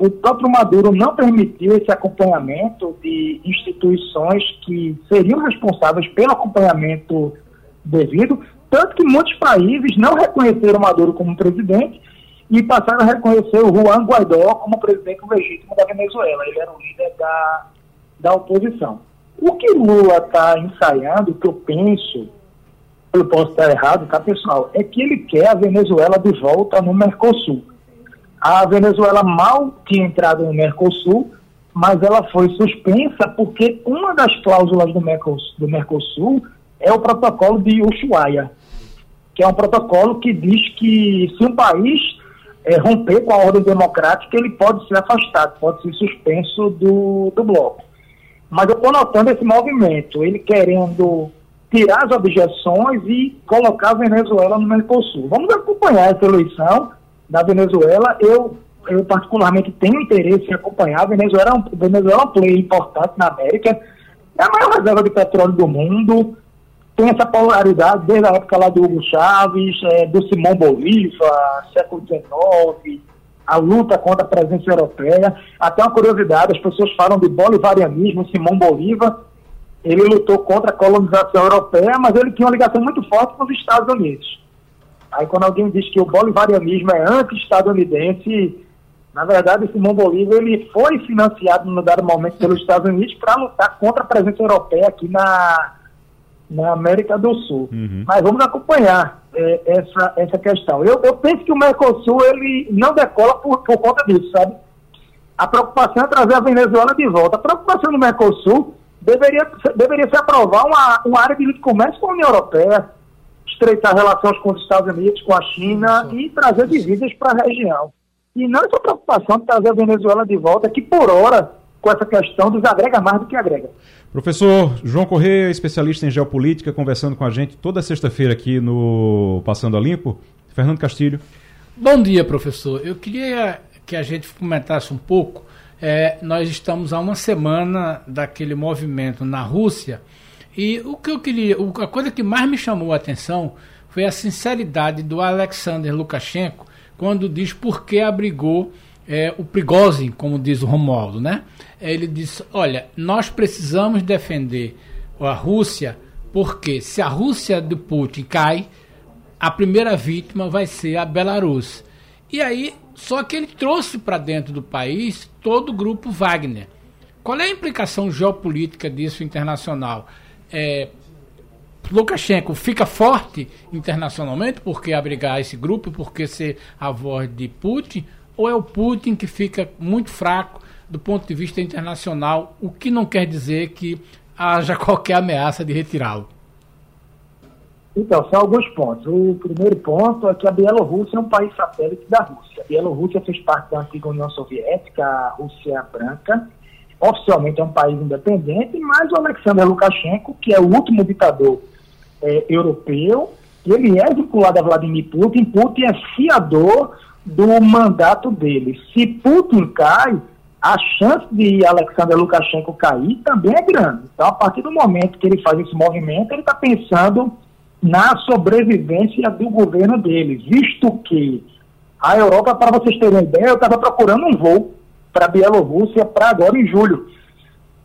o próprio Maduro não permitiu esse acompanhamento de instituições que seriam responsáveis pelo acompanhamento devido, tanto que muitos países não reconheceram Maduro como presidente e passaram a reconhecer o Juan Guaidó como presidente legítimo da Venezuela. Ele era o líder da, da oposição. O que Lula está ensaiando, que eu penso, eu posso estar errado, tá, pessoal, é que ele quer a Venezuela de volta no Mercosul. A Venezuela mal tinha entrado no Mercosul, mas ela foi suspensa porque uma das cláusulas do Mercosul, do Mercosul é o protocolo de Ushuaia, que é um protocolo que diz que se um país é, romper com a ordem democrática, ele pode ser afastado, pode ser suspenso do, do bloco. Mas eu estou notando esse movimento, ele querendo tirar as objeções e colocar a Venezuela no Mercosul. Vamos acompanhar essa eleição da Venezuela, eu, eu particularmente tenho interesse em acompanhar. A Venezuela, é Venezuela é um player importante na América, é a maior reserva de petróleo do mundo, tem essa polaridade desde a época lá do Hugo Chávez, é, do Simão Bolívar, século XIX, a luta contra a presença europeia. Até uma curiosidade, as pessoas falam de bolivarianismo, Simão Bolívar, ele lutou contra a colonização europeia, mas ele tinha uma ligação muito forte com os Estados Unidos. Aí quando alguém diz que o bolivarianismo é anti-estadunidense, na verdade, Simão Bolívar ele foi financiado no dado momento pelos Estados Unidos para lutar contra a presença europeia aqui na, na América do Sul. Uhum. Mas vamos acompanhar é, essa, essa questão. Eu, eu penso que o Mercosul ele não decola por, por conta disso, sabe? A preocupação é trazer a Venezuela de volta. A preocupação do Mercosul deveria, deveria ser aprovar uma, uma área de livre comércio com a União Europeia estreitar relações com os Estados Unidos, com a China Isso. e trazer divisas para a região. E não essa preocupação de trazer a Venezuela de volta, que por hora, com essa questão, desagrega mais do que agrega. Professor João Corrêa, especialista em geopolítica, conversando com a gente toda sexta-feira aqui no Passando a Limpo. Fernando Castilho. Bom dia, professor. Eu queria que a gente comentasse um pouco. É, nós estamos há uma semana daquele movimento na Rússia e o que eu queria, a coisa que mais me chamou a atenção foi a sinceridade do Alexander Lukashenko quando diz por que abrigou é, o Prigozhin, como diz o Romualdo, né? Ele disse: olha, nós precisamos defender a Rússia porque se a Rússia do Putin cai, a primeira vítima vai ser a Belarus. E aí, só que ele trouxe para dentro do país todo o grupo Wagner. Qual é a implicação geopolítica disso internacional? é, Lukashenko fica forte internacionalmente porque abrigar esse grupo, porque ser a voz de Putin, ou é o Putin que fica muito fraco do ponto de vista internacional, o que não quer dizer que haja qualquer ameaça de retirá-lo? Então, são alguns pontos. O primeiro ponto é que a Bielorrússia é um país satélite da Rússia. A Bielorrússia fez parte da antiga União Soviética, a Rússia Branca, oficialmente é um país independente, mas o Alexander Lukashenko, que é o último ditador é, europeu, ele é vinculado a Vladimir Putin, Putin é fiador do mandato dele. Se Putin cai, a chance de Alexander Lukashenko cair também é grande. Então, a partir do momento que ele faz esse movimento, ele está pensando na sobrevivência do governo dele, visto que a Europa, para vocês terem ideia, eu estava procurando um voo para a Bielorrússia para agora em julho.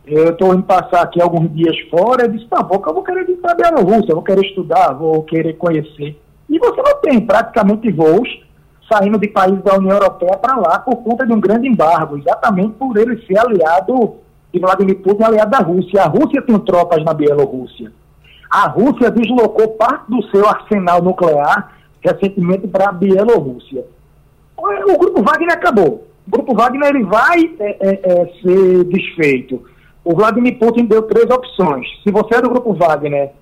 Eu estou indo passar aqui alguns dias fora, eu disse, tá bom, eu vou querer vir para a Bielorrússia, vou querer estudar, vou querer conhecer. E você não tem praticamente voos saindo de países da União Europeia para lá por conta de um grande embargo, exatamente por ele ser aliado de Vladimir Putin, aliado da Rússia. A Rússia tem tropas na Bielorrússia. A Rússia deslocou parte do seu arsenal nuclear recentemente para a Bielorrússia. O grupo Wagner acabou. O grupo Wagner ele vai é, é, é, ser desfeito. O Vladimir Putin deu três opções. Se você é do grupo Wagner,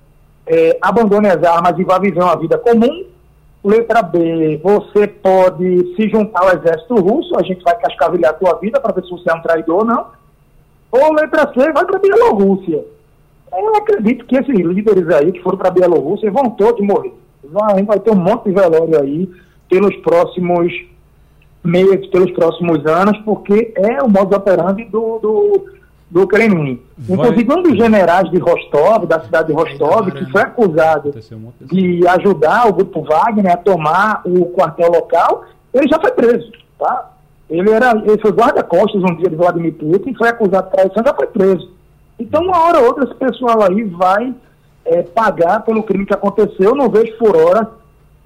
é, abandone as armas e vá viver uma vida comum. Letra B, você pode se juntar ao exército russo, a gente vai cascavilhar a sua vida para ver se você é um traidor ou não. Ou letra C, vai para a Bielorrússia. Eu acredito que esses líderes aí que foram para a Bielorrússia vão todos morrer. Vai, vai ter um monte de velório aí pelos próximos meses, pelos próximos anos, porque é o modo operandi do, do, do Kremlin. Inclusive, um dos generais de Rostov, da cidade de Rostov, que foi acusado de ajudar o grupo Wagner a tomar o quartel local, ele já foi preso, tá? Ele, era, ele foi guarda-costas um dia de Vladimir Putin, foi acusado de traição já foi preso. Então, uma hora ou outra, esse pessoal aí vai é, pagar pelo crime que aconteceu. Eu não vejo por hora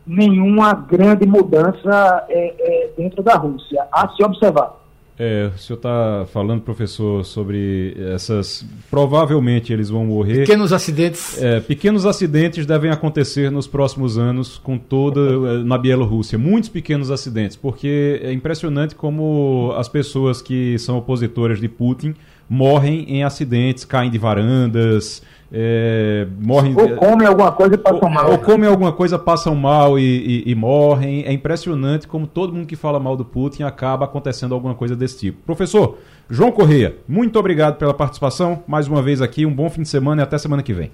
nenhuma grande mudança é, é, dentro da Rússia. A se observar. É, o senhor está falando, professor, sobre essas. Provavelmente eles vão morrer. Pequenos acidentes. É, pequenos acidentes devem acontecer nos próximos anos com toda. É, na Bielorrússia. Muitos pequenos acidentes, porque é impressionante como as pessoas que são opositoras de Putin morrem em acidentes, caem de varandas, é, morrem. Ou comem alguma coisa e passam mal. Ou comem alguma coisa, passam mal e, e, e, morrem. É impressionante como todo mundo que fala mal do Putin acaba acontecendo alguma coisa desse tipo. Professor João Correia, muito obrigado pela participação. Mais uma vez aqui, um bom fim de semana e até semana que vem.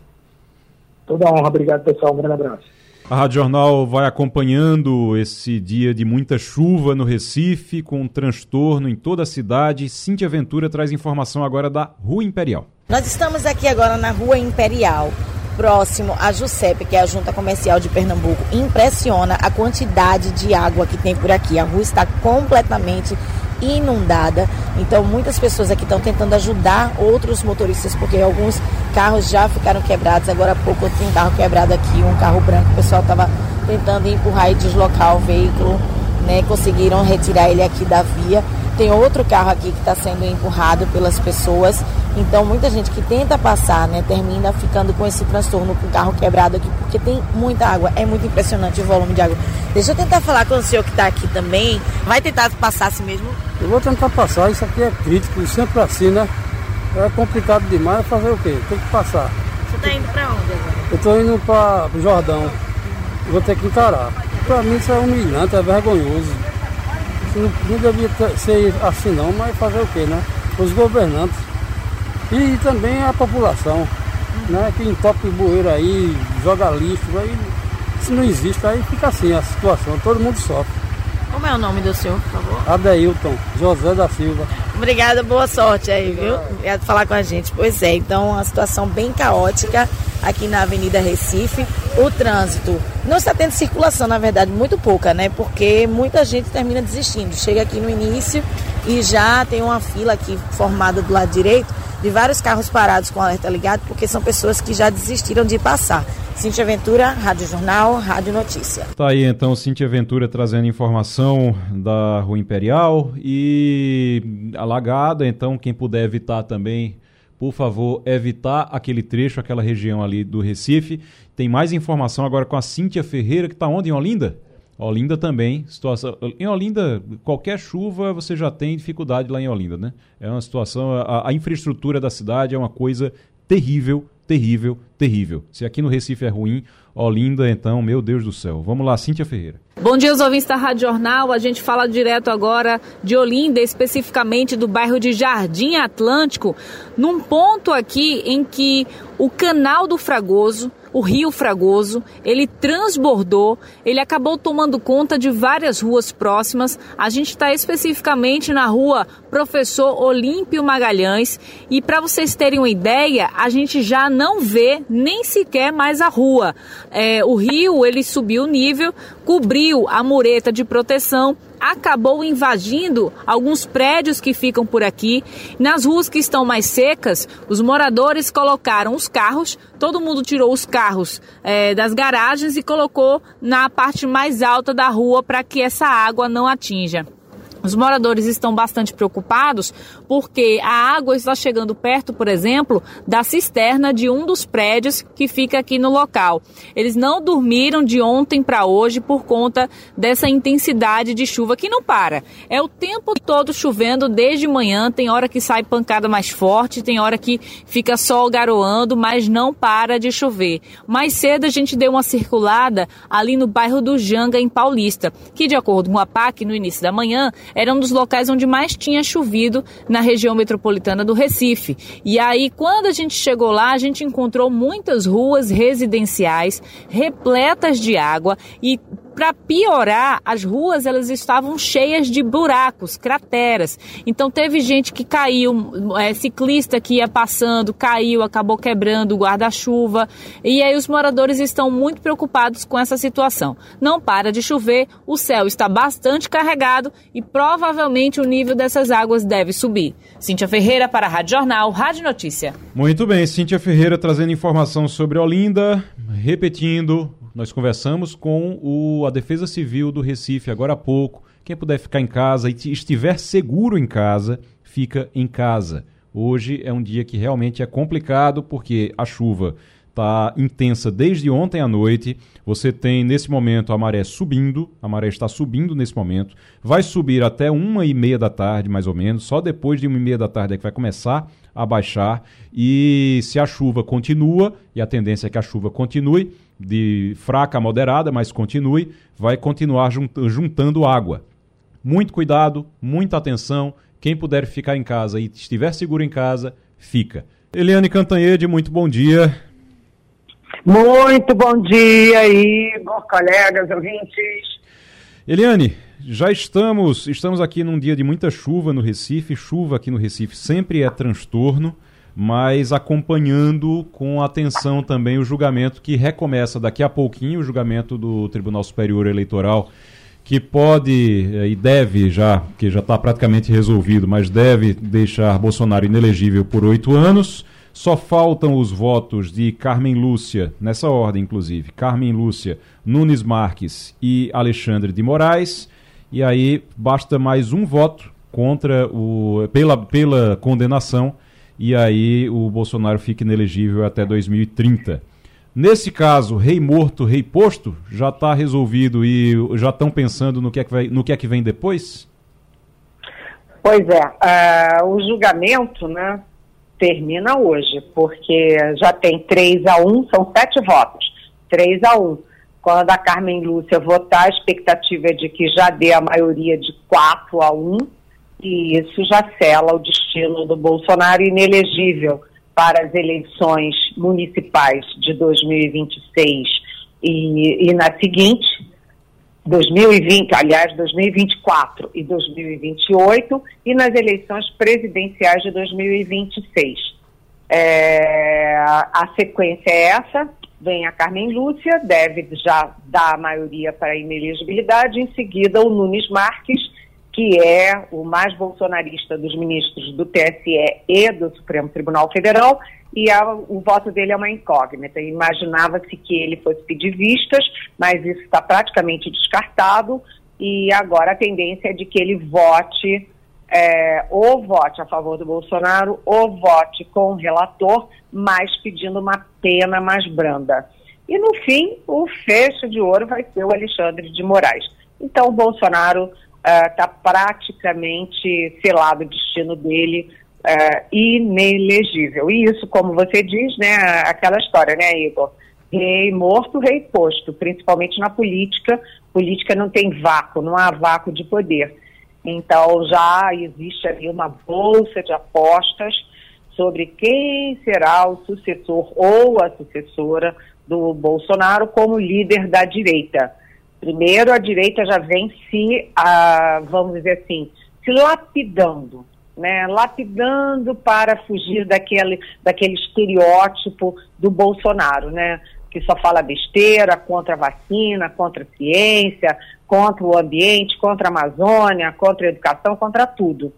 Toda honra, obrigado pessoal, um grande abraço. A Rádio Jornal vai acompanhando esse dia de muita chuva no Recife, com um transtorno em toda a cidade. Cintia Ventura traz informação agora da Rua Imperial. Nós estamos aqui agora na Rua Imperial, próximo à JUSEP, que é a Junta Comercial de Pernambuco. Impressiona a quantidade de água que tem por aqui. A rua está completamente inundada. Então, muitas pessoas aqui estão tentando ajudar outros motoristas, porque alguns carros já ficaram quebrados. Agora há pouco tinha um carro quebrado aqui, um carro branco. O pessoal estava tentando empurrar e deslocar o veículo, né? Conseguiram retirar ele aqui da via. Tem outro carro aqui que está sendo empurrado pelas pessoas. Então, muita gente que tenta passar, né, termina ficando com esse transtorno com o carro quebrado aqui, porque tem muita água. É muito impressionante o volume de água. Deixa eu tentar falar com o senhor que está aqui também. Vai tentar passar assim mesmo? Eu vou tentar passar. Isso aqui é crítico, sempre assim, né? É complicado demais. Fazer o quê? Tem que passar. Você está indo para onde agora? Eu estou indo para o Jordão. Vou ter que encarar. Para mim isso é humilhante, é vergonhoso. Não, não devia ter, ser assim não, mas fazer o quê, né? Os governantes e também a população, né? Que entope bueiro aí, joga lixo, aí se não existe, aí fica assim a situação, todo mundo sofre. Como é o nome do senhor, por favor? Adeilton José da Silva. Obrigada, boa sorte aí, viu? Obrigado por falar com a gente. Pois é, então uma situação bem caótica aqui na Avenida Recife. O trânsito não está tendo circulação, na verdade, muito pouca, né? Porque muita gente termina desistindo. Chega aqui no início e já tem uma fila aqui formada do lado direito de vários carros parados com alerta ligado, porque são pessoas que já desistiram de passar. Cintia Ventura, Rádio Jornal, Rádio Notícia. Tá aí então Cintia Ventura trazendo informação da Rua Imperial e alagada, então quem puder evitar também, por favor, evitar aquele trecho, aquela região ali do Recife. Tem mais informação agora com a Cíntia Ferreira, que está onde, em Olinda? Olinda também, situação. Em Olinda, qualquer chuva você já tem dificuldade lá em Olinda, né? É uma situação. A, a infraestrutura da cidade é uma coisa terrível, terrível, terrível. Se aqui no Recife é ruim, Olinda, então, meu Deus do céu. Vamos lá, Cíntia Ferreira. Bom dia, os ouvintes da Rádio Jornal. A gente fala direto agora de Olinda, especificamente do bairro de Jardim Atlântico, num ponto aqui em que o canal do Fragoso o Rio Fragoso, ele transbordou, ele acabou tomando conta de várias ruas próximas. A gente está especificamente na rua Professor Olímpio Magalhães e para vocês terem uma ideia, a gente já não vê nem sequer mais a rua. É, o rio ele subiu o nível, cobriu a mureta de proteção acabou invadindo alguns prédios que ficam por aqui. Nas ruas que estão mais secas, os moradores colocaram os carros, todo mundo tirou os carros é, das garagens e colocou na parte mais alta da rua para que essa água não atinja. Os moradores estão bastante preocupados porque a água está chegando perto, por exemplo, da cisterna de um dos prédios que fica aqui no local. Eles não dormiram de ontem para hoje por conta dessa intensidade de chuva que não para. É o tempo todo chovendo desde manhã, tem hora que sai pancada mais forte, tem hora que fica sol garoando, mas não para de chover. Mais cedo a gente deu uma circulada ali no bairro do Janga, em Paulista, que de acordo com a PAC, no início da manhã, era um dos locais onde mais tinha chovido na região metropolitana do Recife. E aí, quando a gente chegou lá, a gente encontrou muitas ruas residenciais repletas de água e para piorar, as ruas elas estavam cheias de buracos, crateras. Então teve gente que caiu, é, ciclista que ia passando, caiu, acabou quebrando o guarda-chuva. E aí os moradores estão muito preocupados com essa situação. Não para de chover, o céu está bastante carregado e provavelmente o nível dessas águas deve subir. Cíntia Ferreira para a Rádio Jornal, Rádio Notícia. Muito bem, Cíntia Ferreira trazendo informação sobre Olinda, repetindo nós conversamos com o, a Defesa Civil do Recife agora há pouco. Quem puder ficar em casa e estiver seguro em casa, fica em casa. Hoje é um dia que realmente é complicado porque a chuva está intensa desde ontem à noite. Você tem nesse momento a maré subindo, a maré está subindo nesse momento, vai subir até uma e meia da tarde, mais ou menos. Só depois de uma e meia da tarde é que vai começar a baixar. E se a chuva continua, e a tendência é que a chuva continue, de fraca a moderada, mas continue, vai continuar juntando água. Muito cuidado, muita atenção. Quem puder ficar em casa e estiver seguro em casa, fica. Eliane Cantanhede, muito bom dia. Muito bom dia, Igor, colegas, ouvintes. Eliane, já estamos, estamos aqui num dia de muita chuva no Recife. Chuva aqui no Recife sempre é transtorno mas acompanhando com atenção também o julgamento que recomeça daqui a pouquinho, o julgamento do Tribunal Superior Eleitoral, que pode eh, e deve já, que já está praticamente resolvido, mas deve deixar Bolsonaro inelegível por oito anos. Só faltam os votos de Carmen Lúcia, nessa ordem inclusive, Carmen Lúcia, Nunes Marques e Alexandre de Moraes. E aí basta mais um voto contra o pela, pela condenação e aí o Bolsonaro fica inelegível até 2030. Nesse caso, rei morto, rei posto, já está resolvido e já estão pensando no que, é que vai, no que é que vem depois? Pois é, uh, o julgamento né, termina hoje, porque já tem 3 a 1, são sete votos, 3 a 1. Quando a Carmen Lúcia votar, a expectativa é de que já dê a maioria de 4 a 1, e isso já sela o destino do Bolsonaro inelegível para as eleições municipais de 2026 e, e na seguinte, 2020, aliás, 2024 e 2028, e nas eleições presidenciais de 2026. É, a sequência é essa: vem a Carmen Lúcia, deve já dar a maioria para a inelegibilidade, em seguida o Nunes Marques que é o mais bolsonarista dos ministros do TSE e do Supremo Tribunal Federal, e a, o voto dele é uma incógnita. Imaginava-se que ele fosse pedir vistas, mas isso está praticamente descartado, e agora a tendência é de que ele vote, é, ou vote a favor do Bolsonaro, ou vote com o relator, mas pedindo uma pena mais branda. E no fim, o fecho de ouro vai ser o Alexandre de Moraes. Então, o Bolsonaro está uh, praticamente selado o destino dele uh, inelegível. E isso, como você diz, né, aquela história, né, Igor? Rei morto, rei posto, principalmente na política. Política não tem vácuo, não há vácuo de poder. Então já existe ali uma bolsa de apostas sobre quem será o sucessor ou a sucessora do Bolsonaro como líder da direita. Primeiro, a direita já vem se, vamos dizer assim, se lapidando, né? lapidando para fugir daquele, daquele estereótipo do Bolsonaro, né? que só fala besteira contra a vacina, contra a ciência, contra o ambiente, contra a Amazônia, contra a educação, contra tudo.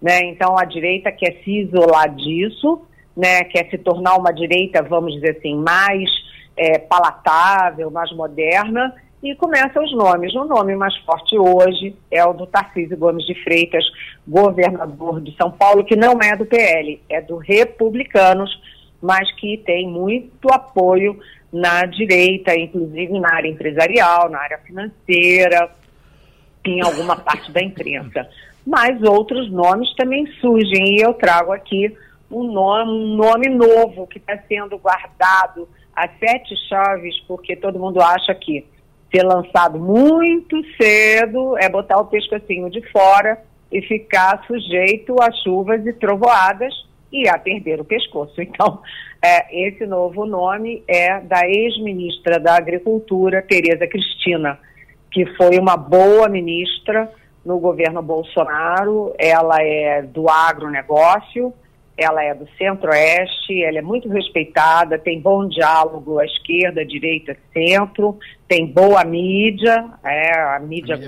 Né? Então a direita quer se isolar disso, né? quer se tornar uma direita, vamos dizer assim, mais é, palatável, mais moderna, e começam os nomes. O nome mais forte hoje é o do Tarcísio Gomes de Freitas, governador de São Paulo, que não é do PL, é do Republicanos, mas que tem muito apoio na direita, inclusive na área empresarial, na área financeira, em alguma parte da imprensa. Mas outros nomes também surgem, e eu trago aqui um nome, um nome novo que está sendo guardado a sete chaves, porque todo mundo acha que ser lançado muito cedo é botar o pescocinho de fora e ficar sujeito a chuvas e trovoadas e a perder o pescoço. Então, é, esse novo nome é da ex-ministra da Agricultura, Tereza Cristina, que foi uma boa ministra no governo Bolsonaro. Ela é do agronegócio, ela é do centro-oeste, ela é muito respeitada, tem bom diálogo à esquerda, à direita, centro, tem boa mídia, é, a mídia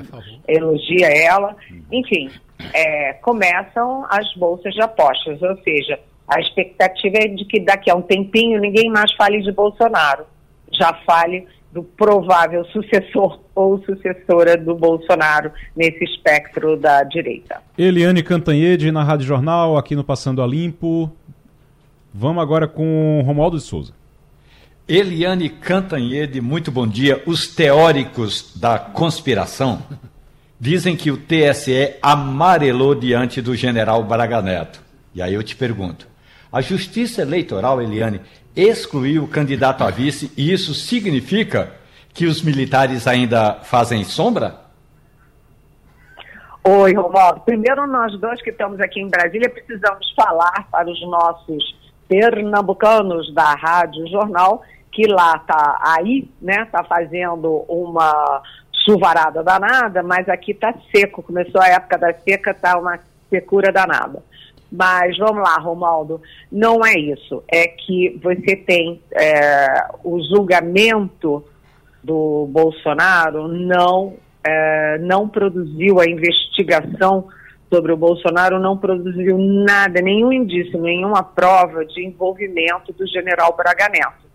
elogia ela, enfim, é, começam as bolsas de apostas, ou seja, a expectativa é de que daqui a um tempinho ninguém mais fale de Bolsonaro, já fale do provável sucessor ou sucessora do Bolsonaro nesse espectro da direita. Eliane Cantanhede na Rádio Jornal, aqui no Passando a Limpo. Vamos agora com Romualdo de Souza. Eliane Cantanhede, muito bom dia. Os teóricos da conspiração dizem que o TSE amarelou diante do general Braga Neto. E aí eu te pergunto: a Justiça Eleitoral, Eliane, excluiu o candidato a vice e isso significa que os militares ainda fazem sombra? Oi, Romualdo. Primeiro, nós dois que estamos aqui em Brasília precisamos falar para os nossos pernambucanos da Rádio Jornal que lá está aí, né? Está fazendo uma chuvarada danada, mas aqui está seco. Começou a época da seca, está uma secura danada. Mas vamos lá, Romaldo, não é isso. É que você tem é, o julgamento do Bolsonaro não, é, não produziu a investigação sobre o Bolsonaro, não produziu nada, nenhum indício, nenhuma prova de envolvimento do general Braga Neto.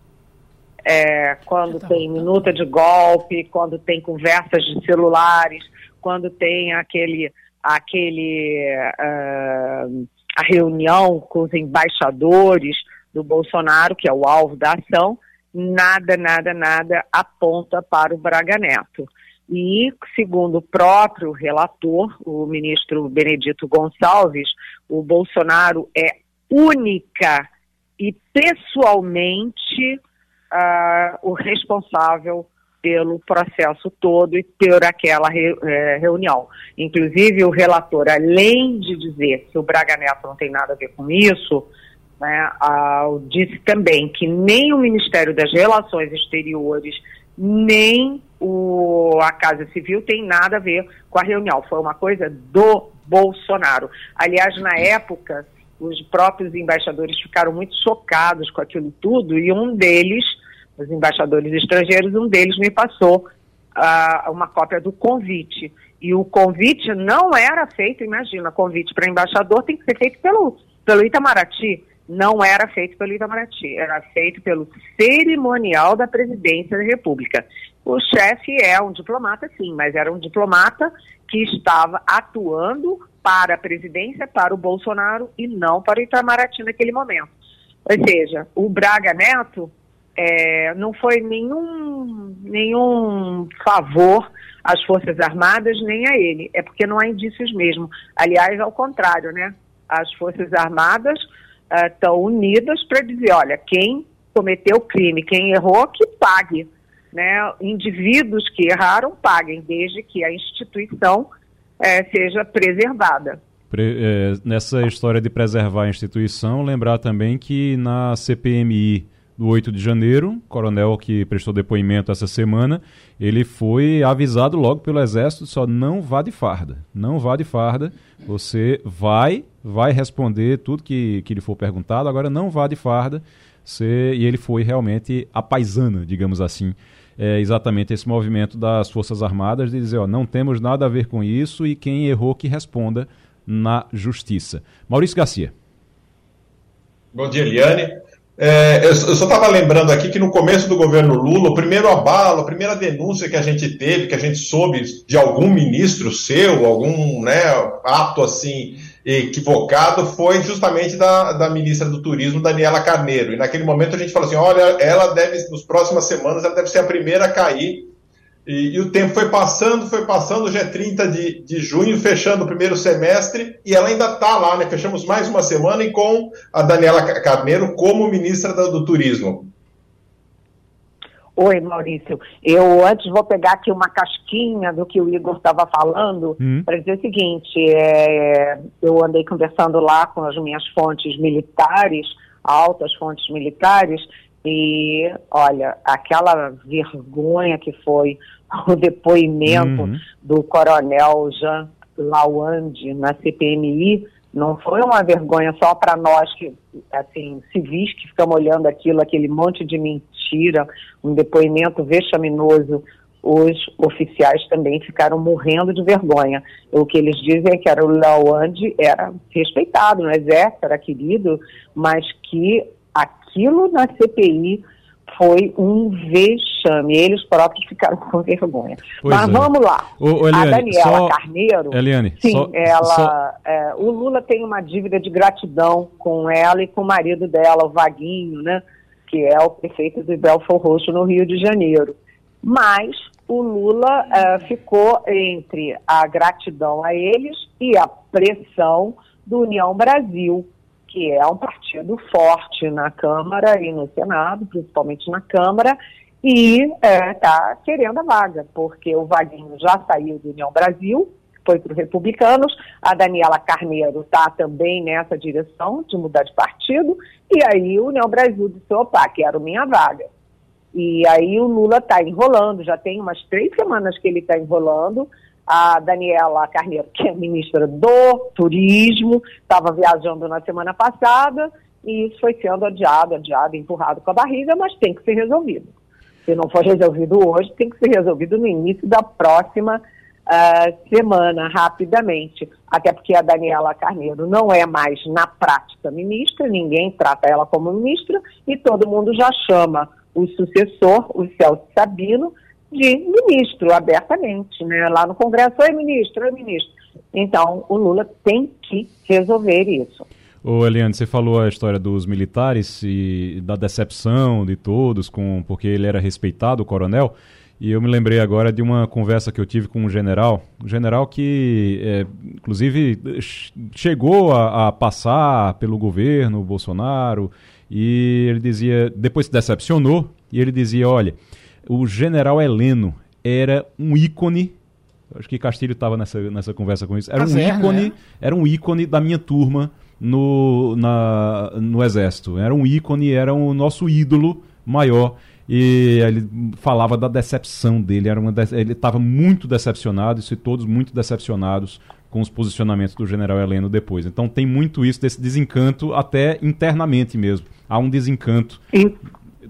É, quando tá tem minuta de golpe, quando tem conversas de celulares, quando tem aquele, aquele uh, a reunião com os embaixadores do Bolsonaro, que é o alvo da ação, nada, nada, nada aponta para o Braga Neto. E, segundo o próprio relator, o ministro Benedito Gonçalves, o Bolsonaro é única e pessoalmente uh, o responsável pelo processo todo e por aquela re, é, reunião. Inclusive, o relator, além de dizer que o Braga Neto não tem nada a ver com isso, né, disse também que nem o Ministério das Relações Exteriores, nem o, a Casa Civil tem nada a ver com a reunião. Foi uma coisa do Bolsonaro. Aliás, na época, os próprios embaixadores ficaram muito chocados com aquilo tudo e um deles os embaixadores estrangeiros, um deles me passou uh, uma cópia do convite. E o convite não era feito, imagina, convite para embaixador tem que ser feito pelo, pelo Itamaraty. Não era feito pelo Itamaraty, era feito pelo cerimonial da presidência da República. O chefe é um diplomata, sim, mas era um diplomata que estava atuando para a presidência, para o Bolsonaro e não para o Itamaraty naquele momento. Ou seja, o Braga Neto é, não foi nenhum, nenhum favor às Forças Armadas nem a ele. É porque não há indícios mesmo. Aliás, ao contrário, né? As Forças Armadas estão uh, unidas para dizer, olha, quem cometeu crime, quem errou, que pague. Né? Indivíduos que erraram, paguem, desde que a instituição é, seja preservada. Pre é, nessa história de preservar a instituição, lembrar também que na CPMI do 8 de janeiro, coronel que prestou depoimento essa semana, ele foi avisado logo pelo exército, só não vá de farda, não vá de farda, você vai, vai responder tudo que, que lhe for perguntado, agora não vá de farda, ser, e ele foi realmente a paisana, digamos assim, é exatamente esse movimento das Forças Armadas de dizer, ó, não temos nada a ver com isso e quem errou que responda na justiça. Maurício Garcia. Bom dia, Eliane. É, eu, só estava lembrando aqui que no começo do governo Lula, o primeiro abalo, a primeira denúncia que a gente teve, que a gente soube de algum ministro seu, algum né, ato assim equivocado, foi justamente da, da ministra do Turismo, Daniela Carneiro. E naquele momento a gente falou assim: olha, ela deve, nas próximas semanas, ela deve ser a primeira a cair e, e, o tempo foi passando, foi passando, já é 30 de, de junho, fechando o primeiro semestre, e ela ainda está lá, né? Fechamos mais uma semana e com a Daniela Carneiro como ministra do, do Turismo. Oi, Maurício. Eu antes vou pegar aqui uma casquinha do que o Igor estava falando hum. para dizer o seguinte: é, eu andei conversando lá com as minhas fontes militares, altas fontes militares, e olha, aquela vergonha que foi o depoimento uhum. do coronel Jean Lawande na CPMI não foi uma vergonha só para nós que, assim, civis que ficamos olhando aquilo, aquele monte de mentira, um depoimento vexaminoso. Os oficiais também ficaram morrendo de vergonha. O que eles dizem é que era o Lawande era respeitado no exército, era querido, mas que aquilo na CPI foi um vexame. Eles próprios ficaram com vergonha. Pois Mas é. vamos lá. Ô, ô, Eliane, a Daniela só... Carneiro. Eliane, sim, só, ela. Só... É, o Lula tem uma dívida de gratidão com ela e com o marido dela, o Vaguinho, né? Que é o prefeito do Belfor Roxo no Rio de Janeiro. Mas o Lula é, ficou entre a gratidão a eles e a pressão do União Brasil que é um partido forte na Câmara e no Senado, principalmente na Câmara, e está é, tá querendo a vaga, porque o Vaguinho já saiu do União Brasil, foi para os republicanos, a Daniela Carneiro está também nessa direção de mudar de partido, e aí o União Brasil disse, opa, quero minha vaga. E aí o Lula está enrolando, já tem umas três semanas que ele está enrolando, a Daniela Carneiro, que é ministra do Turismo, estava viajando na semana passada e isso foi sendo adiado, adiado, empurrado com a barriga, mas tem que ser resolvido. Se não for resolvido hoje, tem que ser resolvido no início da próxima uh, semana, rapidamente. Até porque a Daniela Carneiro não é mais, na prática, ministra, ninguém trata ela como ministra e todo mundo já chama o sucessor, o Celso Sabino, de ministro, abertamente, né? Lá no Congresso, oi ministro, oi ministro. Então, o Lula tem que resolver isso. Ô Eliane, você falou a história dos militares e da decepção de todos, com porque ele era respeitado, o coronel, e eu me lembrei agora de uma conversa que eu tive com um general, um general que, é, inclusive, chegou a, a, passar pelo governo Bolsonaro, e ele dizia, depois se decepcionou, e ele dizia, olha, o general Heleno era um ícone. Acho que Castilho estava nessa, nessa conversa com isso. Era um ícone, né? era um ícone da minha turma no, na, no exército. Era um ícone, era o nosso ídolo maior. E ele falava da decepção dele. Era uma de... Ele estava muito decepcionado, e todos muito decepcionados com os posicionamentos do general Heleno depois. Então tem muito isso desse desencanto, até internamente mesmo. Há um desencanto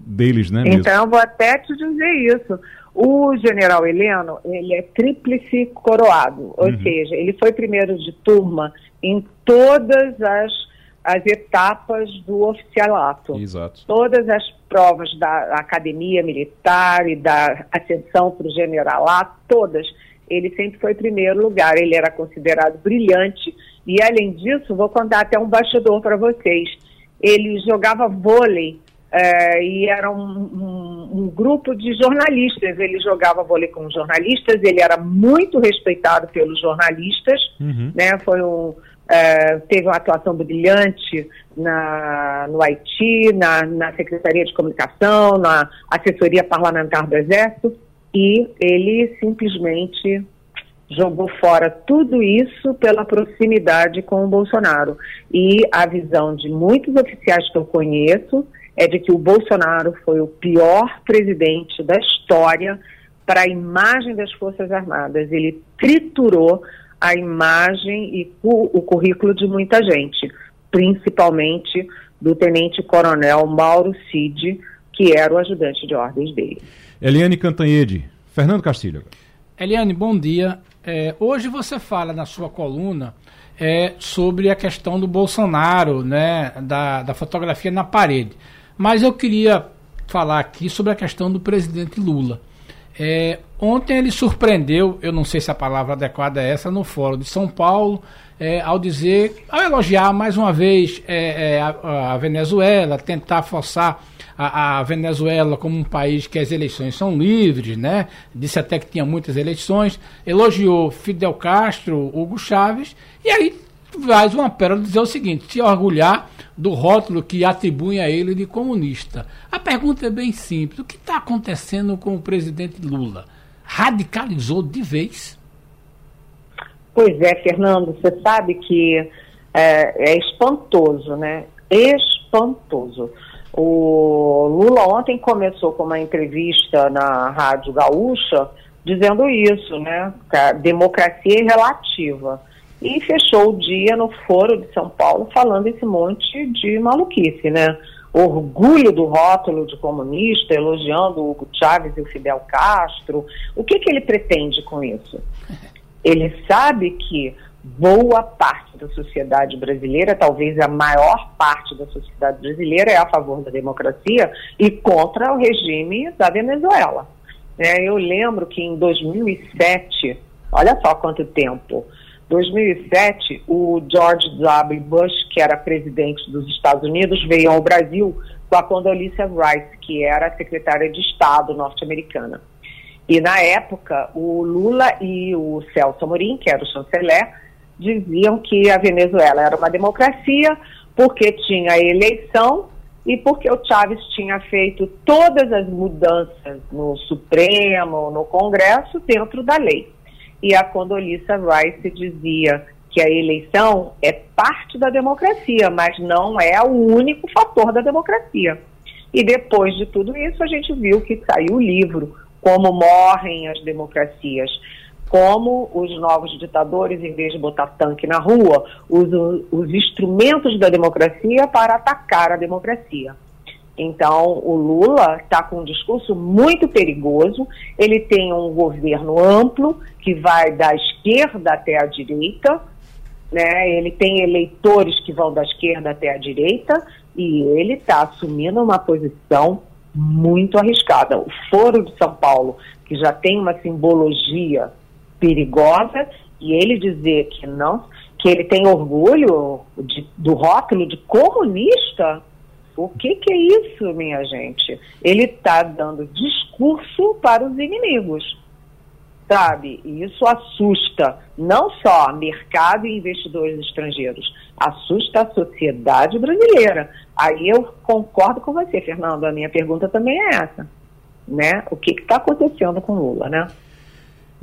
deles, né? Mesmo. Então, vou até te dizer isso. O general Heleno, ele é tríplice coroado, ou uhum. seja, ele foi primeiro de turma em todas as, as etapas do oficialato. Exato. Todas as provas da academia militar e da ascensão para o generalato, todas. Ele sempre foi primeiro lugar, ele era considerado brilhante. E, além disso, vou contar até um bastidor para vocês. Ele jogava vôlei é, e era um, um, um, grupo de jornalistas. Ele jogava vôlei com jornalistas, ele era muito respeitado pelos jornalistas, uhum. né? Foi um, é, teve uma atuação brilhante na, no Haiti, na, na Secretaria de Comunicação, na assessoria parlamentar do Exército, e ele simplesmente jogou fora tudo isso pela proximidade com o Bolsonaro. E a visão de muitos oficiais que eu conheço é de que o Bolsonaro foi o pior presidente da história para a imagem das Forças Armadas. Ele triturou a imagem e o, o currículo de muita gente, principalmente do tenente-coronel Mauro Cid, que era o ajudante de ordens dele. Eliane Cantanhede, Fernando Castilho. Eliane, bom dia. É, hoje você fala na sua coluna é, sobre a questão do Bolsonaro, né, da, da fotografia na parede. Mas eu queria falar aqui sobre a questão do presidente Lula. É, ontem ele surpreendeu, eu não sei se a palavra adequada é essa, no Fórum de São Paulo, é, ao dizer, ao elogiar mais uma vez é, é a, a, Venezuela, tentar forçar a, a, Venezuela como um país que as eleições são livres, né? Disse até que tinha muitas eleições, elogiou Fidel Castro, Hugo Chávez, e aí faz uma pérola dizer o seguinte: se orgulhar do rótulo que atribui a ele de comunista. A pergunta é bem simples: o que está acontecendo com o presidente Lula? Radicalizou de vez? Pois é, Fernando, você sabe que é, é espantoso, né? Espantoso. O Lula ontem começou com uma entrevista na Rádio Gaúcha dizendo isso, né? Democracia é relativa e fechou o dia no Foro de São Paulo falando esse monte de maluquice, né? Orgulho do rótulo de comunista, elogiando o Hugo Chávez e o Fidel Castro. O que, que ele pretende com isso? Ele sabe que boa parte da sociedade brasileira, talvez a maior parte da sociedade brasileira, é a favor da democracia e contra o regime da Venezuela. É, eu lembro que em 2007, olha só quanto tempo, 2007, o George W. Bush, que era presidente dos Estados Unidos, veio ao Brasil com a Condoleezza Rice, que era secretária de Estado norte-americana. E na época, o Lula e o Celso Amorim, que era o chanceler, diziam que a Venezuela era uma democracia porque tinha eleição e porque o Chávez tinha feito todas as mudanças no Supremo, no Congresso, dentro da lei e a Condoleezza Rice dizia que a eleição é parte da democracia, mas não é o único fator da democracia. E depois de tudo isso, a gente viu que saiu o livro Como Morrem as Democracias. Como os novos ditadores, em vez de botar tanque na rua, usam os instrumentos da democracia para atacar a democracia. Então, o Lula está com um discurso muito perigoso. Ele tem um governo amplo que vai da esquerda até a direita, né? Ele tem eleitores que vão da esquerda até a direita e ele está assumindo uma posição muito arriscada. O Foro de São Paulo, que já tem uma simbologia perigosa, e ele dizer que não, que ele tem orgulho de, do rótulo de comunista o que, que é isso, minha gente? Ele está dando discurso para os inimigos, sabe? E isso assusta não só mercado e investidores estrangeiros, assusta a sociedade brasileira. Aí eu concordo com você, Fernando. A minha pergunta também é essa, né? O que está acontecendo com Lula, né?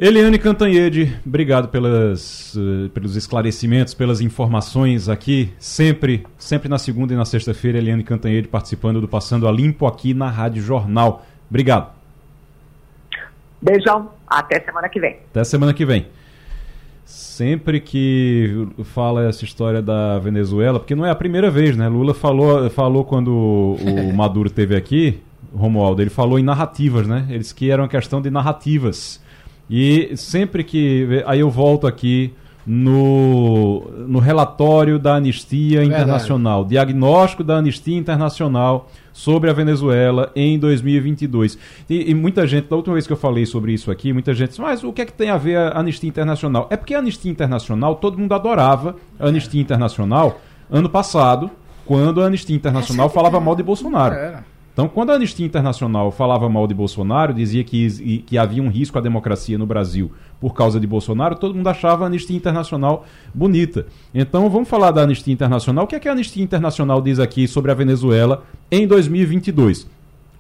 Eliane Cantanhede, obrigado pelas, uh, pelos esclarecimentos, pelas informações aqui. Sempre, sempre na segunda e na sexta-feira, Eliane Cantanhede participando do Passando a Limpo aqui na Rádio Jornal. Obrigado. Beijão, até semana que vem. Até semana que vem. Sempre que fala essa história da Venezuela, porque não é a primeira vez, né? Lula falou, falou quando o Maduro teve aqui, Romualdo, ele falou em narrativas, né? Eles que era uma questão de narrativas e sempre que. Aí eu volto aqui no, no relatório da Anistia Verdade. Internacional, diagnóstico da Anistia Internacional sobre a Venezuela em 2022. E, e, muita gente, da última vez que eu falei sobre isso aqui, muita gente disse, mas o que é que tem a ver a Anistia Internacional? É porque a Anistia Internacional, todo mundo adorava a Anistia Internacional ano passado, quando a Anistia Internacional falava mal de Bolsonaro. Era. Então, quando a Anistia Internacional falava mal de Bolsonaro, dizia que, que havia um risco à democracia no Brasil por causa de Bolsonaro, todo mundo achava a Anistia Internacional bonita. Então, vamos falar da Anistia Internacional. O que é que a Anistia Internacional diz aqui sobre a Venezuela em 2022?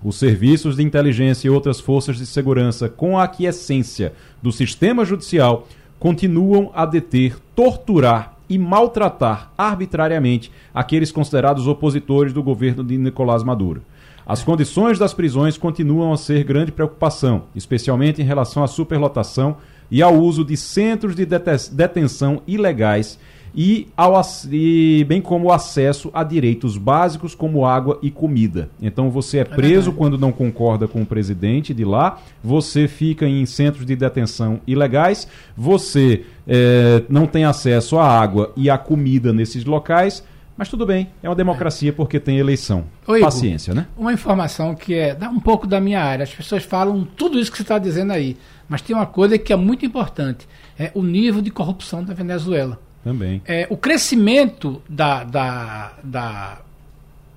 Os serviços de inteligência e outras forças de segurança, com a aquiescência do sistema judicial, continuam a deter, torturar e maltratar arbitrariamente aqueles considerados opositores do governo de Nicolás Maduro. As condições das prisões continuam a ser grande preocupação, especialmente em relação à superlotação e ao uso de centros de detenção ilegais e, ao, e bem como o acesso a direitos básicos como água e comida. Então você é preso é quando não concorda com o presidente de lá, você fica em centros de detenção ilegais, você é, não tem acesso à água e à comida nesses locais. Mas tudo bem, é uma democracia porque tem eleição. Oi, Paciência, né? Uma informação que é um pouco da minha área. As pessoas falam tudo isso que você está dizendo aí. Mas tem uma coisa que é muito importante: é o nível de corrupção da Venezuela. Também. É, o crescimento da, da, da,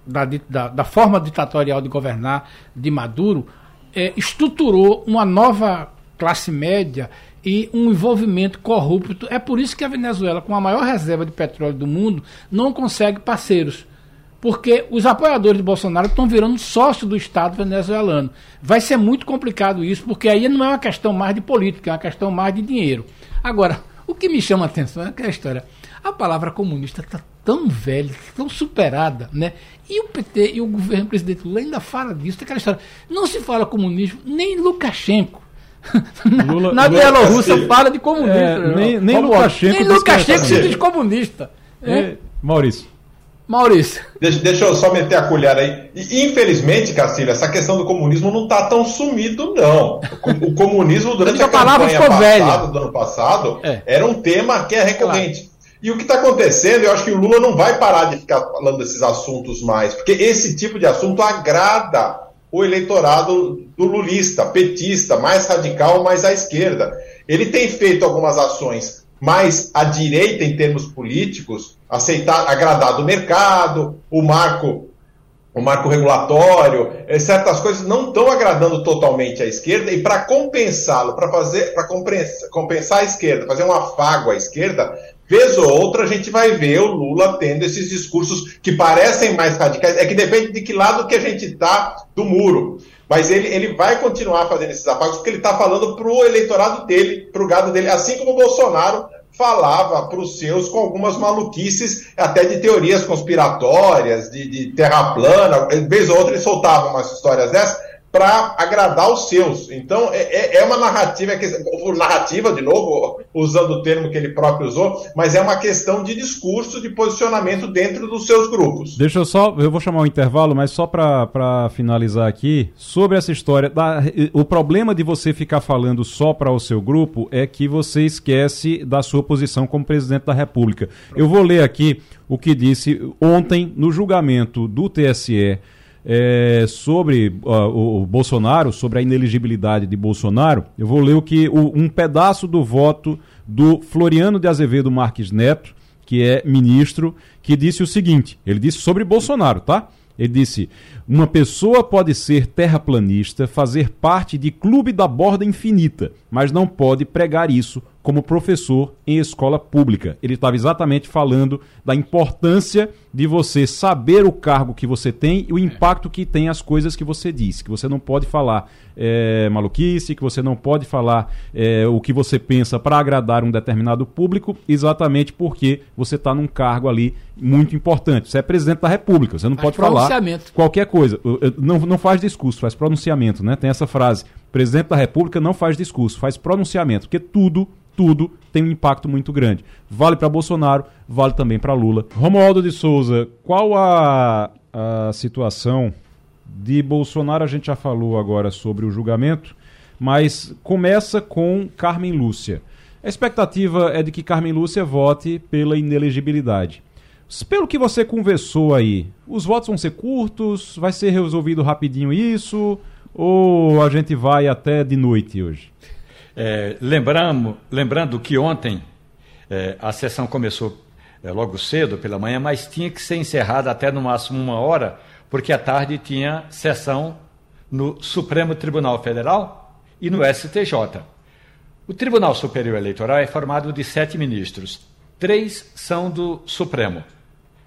da, da, da forma ditatorial de governar de Maduro é, estruturou uma nova classe média e um envolvimento corrupto. É por isso que a Venezuela, com a maior reserva de petróleo do mundo, não consegue parceiros. Porque os apoiadores de Bolsonaro estão virando sócio do Estado venezuelano. Vai ser muito complicado isso, porque aí não é uma questão mais de política, é uma questão mais de dinheiro. Agora, o que me chama a atenção é aquela história. A palavra comunista está tão velha, tão superada, né? E o PT e o governo presidente Lula ainda fala disso, aquela história. Não se fala comunismo nem Lukashenko. Lula, na, Bielorrússia fala de comunista. É, nem, nem Lukashenko, nem Lukashenko se diz comunista. É. Maurício. Maurício. Deixa, deixa, eu só meter a colher aí. E, infelizmente, Cacilha, essa questão do comunismo não está tão sumido, não. O, comunismo, durante a, a campanha passada, do ano passado, é. era um tema que é recorrente. Claro. E o que está acontecendo, eu acho que o Lula não vai parar de ficar falando desses assuntos mais, porque esse tipo de assunto agrada o eleitorado do lulista, petista, mais radical, mais à esquerda. Ele tem feito algumas ações mais à direita em termos políticos, aceitar, agradar do mercado, o marco, o marco regulatório, eh, certas coisas não estão agradando totalmente à esquerda e para compensá-lo, para fazer, para compensar a esquerda, fazer um afago à esquerda, vez ou outra a gente vai ver o Lula tendo esses discursos que parecem mais radicais, é que depende de que lado que a gente está do muro. Mas ele, ele vai continuar fazendo esses apagos porque ele está falando para o eleitorado dele, para o gado dele, assim como o Bolsonaro falava para os seus com algumas maluquices, até de teorias conspiratórias, de, de terra plana. Vez ou outra ele soltava umas histórias dessas para agradar os seus. Então, é, é, é uma narrativa, narrativa, de novo, usando o termo que ele próprio usou, mas é uma questão de discurso, de posicionamento dentro dos seus grupos. Deixa eu só, eu vou chamar um intervalo, mas só para finalizar aqui, sobre essa história, da, o problema de você ficar falando só para o seu grupo é que você esquece da sua posição como presidente da República. Eu vou ler aqui o que disse ontem no julgamento do TSE é, sobre uh, o, Bolsonaro, sobre a ineligibilidade de Bolsonaro, eu vou ler o que o, um pedaço do voto do Floriano de Azevedo Marques Neto, que é ministro, que disse o seguinte: ele disse sobre Bolsonaro, tá? Ele disse: uma pessoa pode ser terraplanista, fazer parte de clube da borda infinita, mas não pode pregar isso como professor em escola pública. Ele estava exatamente falando da importância de você saber o cargo que você tem e o impacto que tem as coisas que você diz. Que você não pode falar é, maluquice, que você não pode falar é, o que você pensa para agradar um determinado público, exatamente porque você está num cargo ali muito importante. Você é presidente da República, você não faz pode falar qualquer coisa. Não, não faz discurso, faz pronunciamento, né? Tem essa frase. Presidente da República não faz discurso, faz pronunciamento, porque tudo tudo tem um impacto muito grande. Vale para Bolsonaro, vale também para Lula. Romualdo de Souza, qual a, a situação de Bolsonaro? A gente já falou agora sobre o julgamento, mas começa com Carmen Lúcia. A expectativa é de que Carmen Lúcia vote pela inelegibilidade. Pelo que você conversou aí, os votos vão ser curtos? Vai ser resolvido rapidinho isso? Ou a gente vai até de noite hoje? É, lembramos, lembrando que ontem é, a sessão começou é, logo cedo, pela manhã, mas tinha que ser encerrada até no máximo uma hora, porque à tarde tinha sessão no Supremo Tribunal Federal e no STJ. O Tribunal Superior Eleitoral é formado de sete ministros. Três são do Supremo,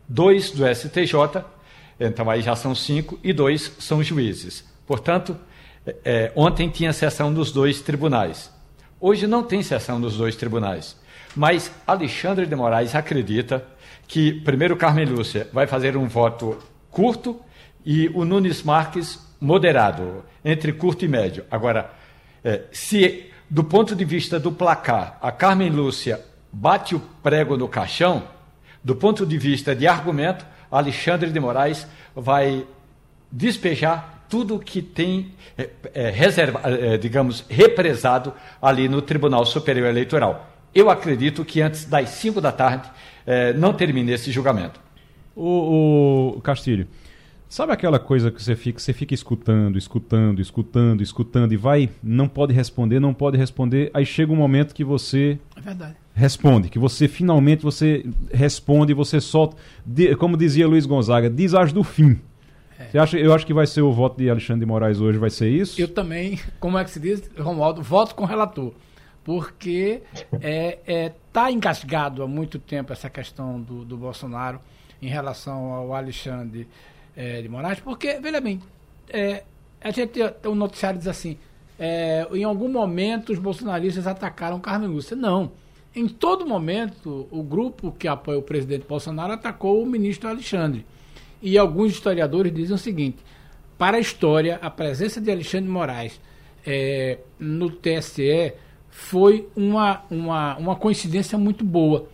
dois do STJ, então aí já são cinco, e dois são juízes. Portanto, é, ontem tinha sessão dos dois tribunais. Hoje não tem sessão dos dois tribunais, mas Alexandre de Moraes acredita que primeiro Carmen Lúcia vai fazer um voto curto e o Nunes Marques moderado, entre curto e médio. Agora, é, se do ponto de vista do placar a Carmen Lúcia bate o prego no caixão, do ponto de vista de argumento, Alexandre de Moraes vai despejar tudo que tem, é, é, reserva, é, digamos, represado ali no Tribunal Superior Eleitoral. Eu acredito que antes das 5 da tarde é, não termine esse julgamento. O, o Castilho, sabe aquela coisa que você fica, você fica escutando, escutando, escutando, escutando e vai, não pode responder, não pode responder, aí chega um momento que você É verdade. responde, que você finalmente você responde, você solta, de- como dizia Luiz Gonzaga, diz as do fim. Você acha, eu acho que vai ser o voto de Alexandre de Moraes hoje, vai ser isso? Eu também, como é que se diz, Romualdo, voto com o relator. Porque é, é, tá engasgado há muito tempo essa questão do, do Bolsonaro em relação ao Alexandre é, de Moraes, porque, veja bem, é, a gente o noticiário diz assim, é, em algum momento os bolsonaristas atacaram Carmen Lúcia. Não. Em todo momento, o grupo que apoia o presidente Bolsonaro atacou o ministro Alexandre. E alguns historiadores dizem o seguinte: para a história, a presença de Alexandre Moraes eh, no TSE foi uma, uma, uma coincidência muito boa.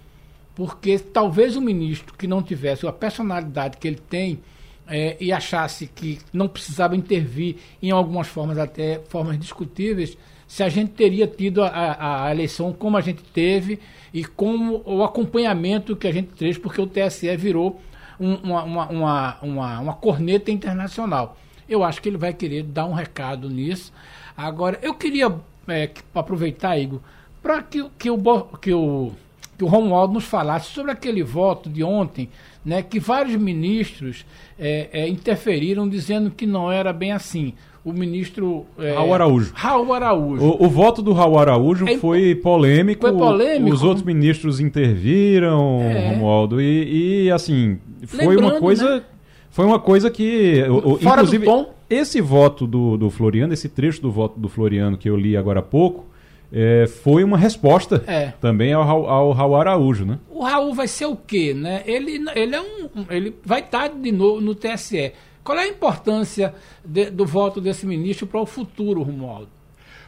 Porque talvez o ministro que não tivesse a personalidade que ele tem eh, e achasse que não precisava intervir em algumas formas, até formas discutíveis, se a gente teria tido a, a, a eleição como a gente teve e como o acompanhamento que a gente fez, porque o TSE virou um- uma, uma, uma, uma, corneta internacional. Eu acho que ele vai querer dar um recado nisso. Agora, eu queria é, aproveitar, Igor, para que, que, o, que, o, que o Romualdo nos falasse sobre aquele voto de ontem, né, que vários ministros é, é, interferiram dizendo que não era bem assim. O ministro. É, Raul Araújo. Raul Araújo. O, o voto do Raul Araújo É, foi polêmico. foi polêmico. Os outros ministros interviram, É. Romualdo, e, e, assim, foi uma Lembrando, coisa. né? Foi uma coisa que. o- o- Fora do inclusive, tom. esse voto do, do Floriano, esse trecho do voto do Floriano que eu li agora há pouco, é, foi uma resposta É. também ao, Raul- ao Raul Araújo, né? O Raul vai ser o quê, né? Ele, ele é um- ele vai estar de novo no TSE. Qual é a importância de- do voto desse ministro para o futuro, Romualdo?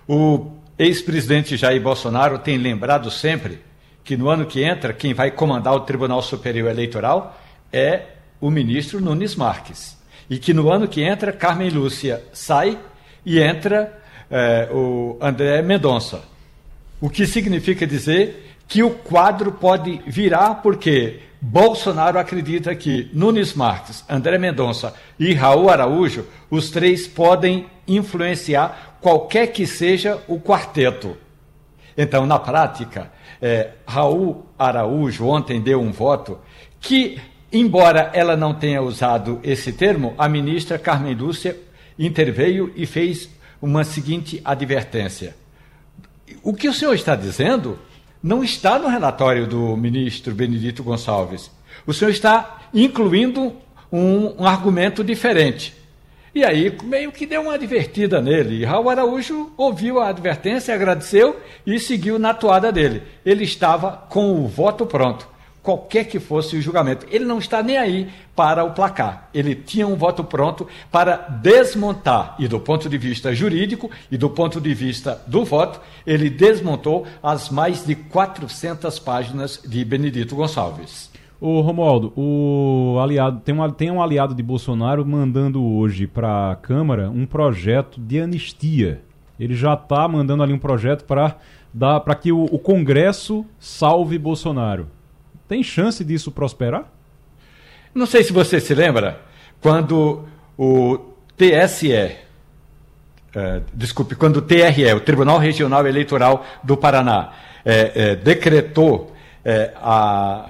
O ex-presidente Jair Bolsonaro tem lembrado sempre que no ano que entra, quem vai comandar o Tribunal Superior Eleitoral é o ministro Nunes Marques. E que no ano que entra, Carmen Lúcia sai e entra eh, o André Mendonça. O que significa dizer que o quadro pode virar porque Bolsonaro acredita que Nunes Marques, André Mendonça e Raul Araújo, os três podem influenciar qualquer que seja o quarteto. Então, na prática, eh, Raul Araújo ontem deu um voto que, embora ela não tenha usado esse termo, a ministra Carmen Lúcia interveio e fez uma seguinte advertência. O que o senhor está dizendo não está no relatório do ministro Benedito Gonçalves. O senhor está incluindo um, um argumento diferente. E aí, meio que deu uma advertida nele. E Raul Araújo ouviu a advertência, agradeceu e seguiu na toada dele. Ele estava com o voto pronto, qualquer que fosse o julgamento. Ele não está nem aí para o placar. Ele tinha um voto pronto para desmontar, e do ponto de vista jurídico e do ponto de vista do voto, ele desmontou as mais de 400 páginas de Benedito Gonçalves. Ô Romualdo, o aliado tem um, tem um aliado de Bolsonaro mandando hoje para a Câmara um projeto de anistia. Ele já está mandando ali um projeto para para que o, o Congresso salve Bolsonaro. Tem chance disso prosperar? Não sei se você se lembra, quando o TSE, eh, desculpe, quando o TRE, o Tribunal Regional Eleitoral do Paraná, eh, eh, decretou a,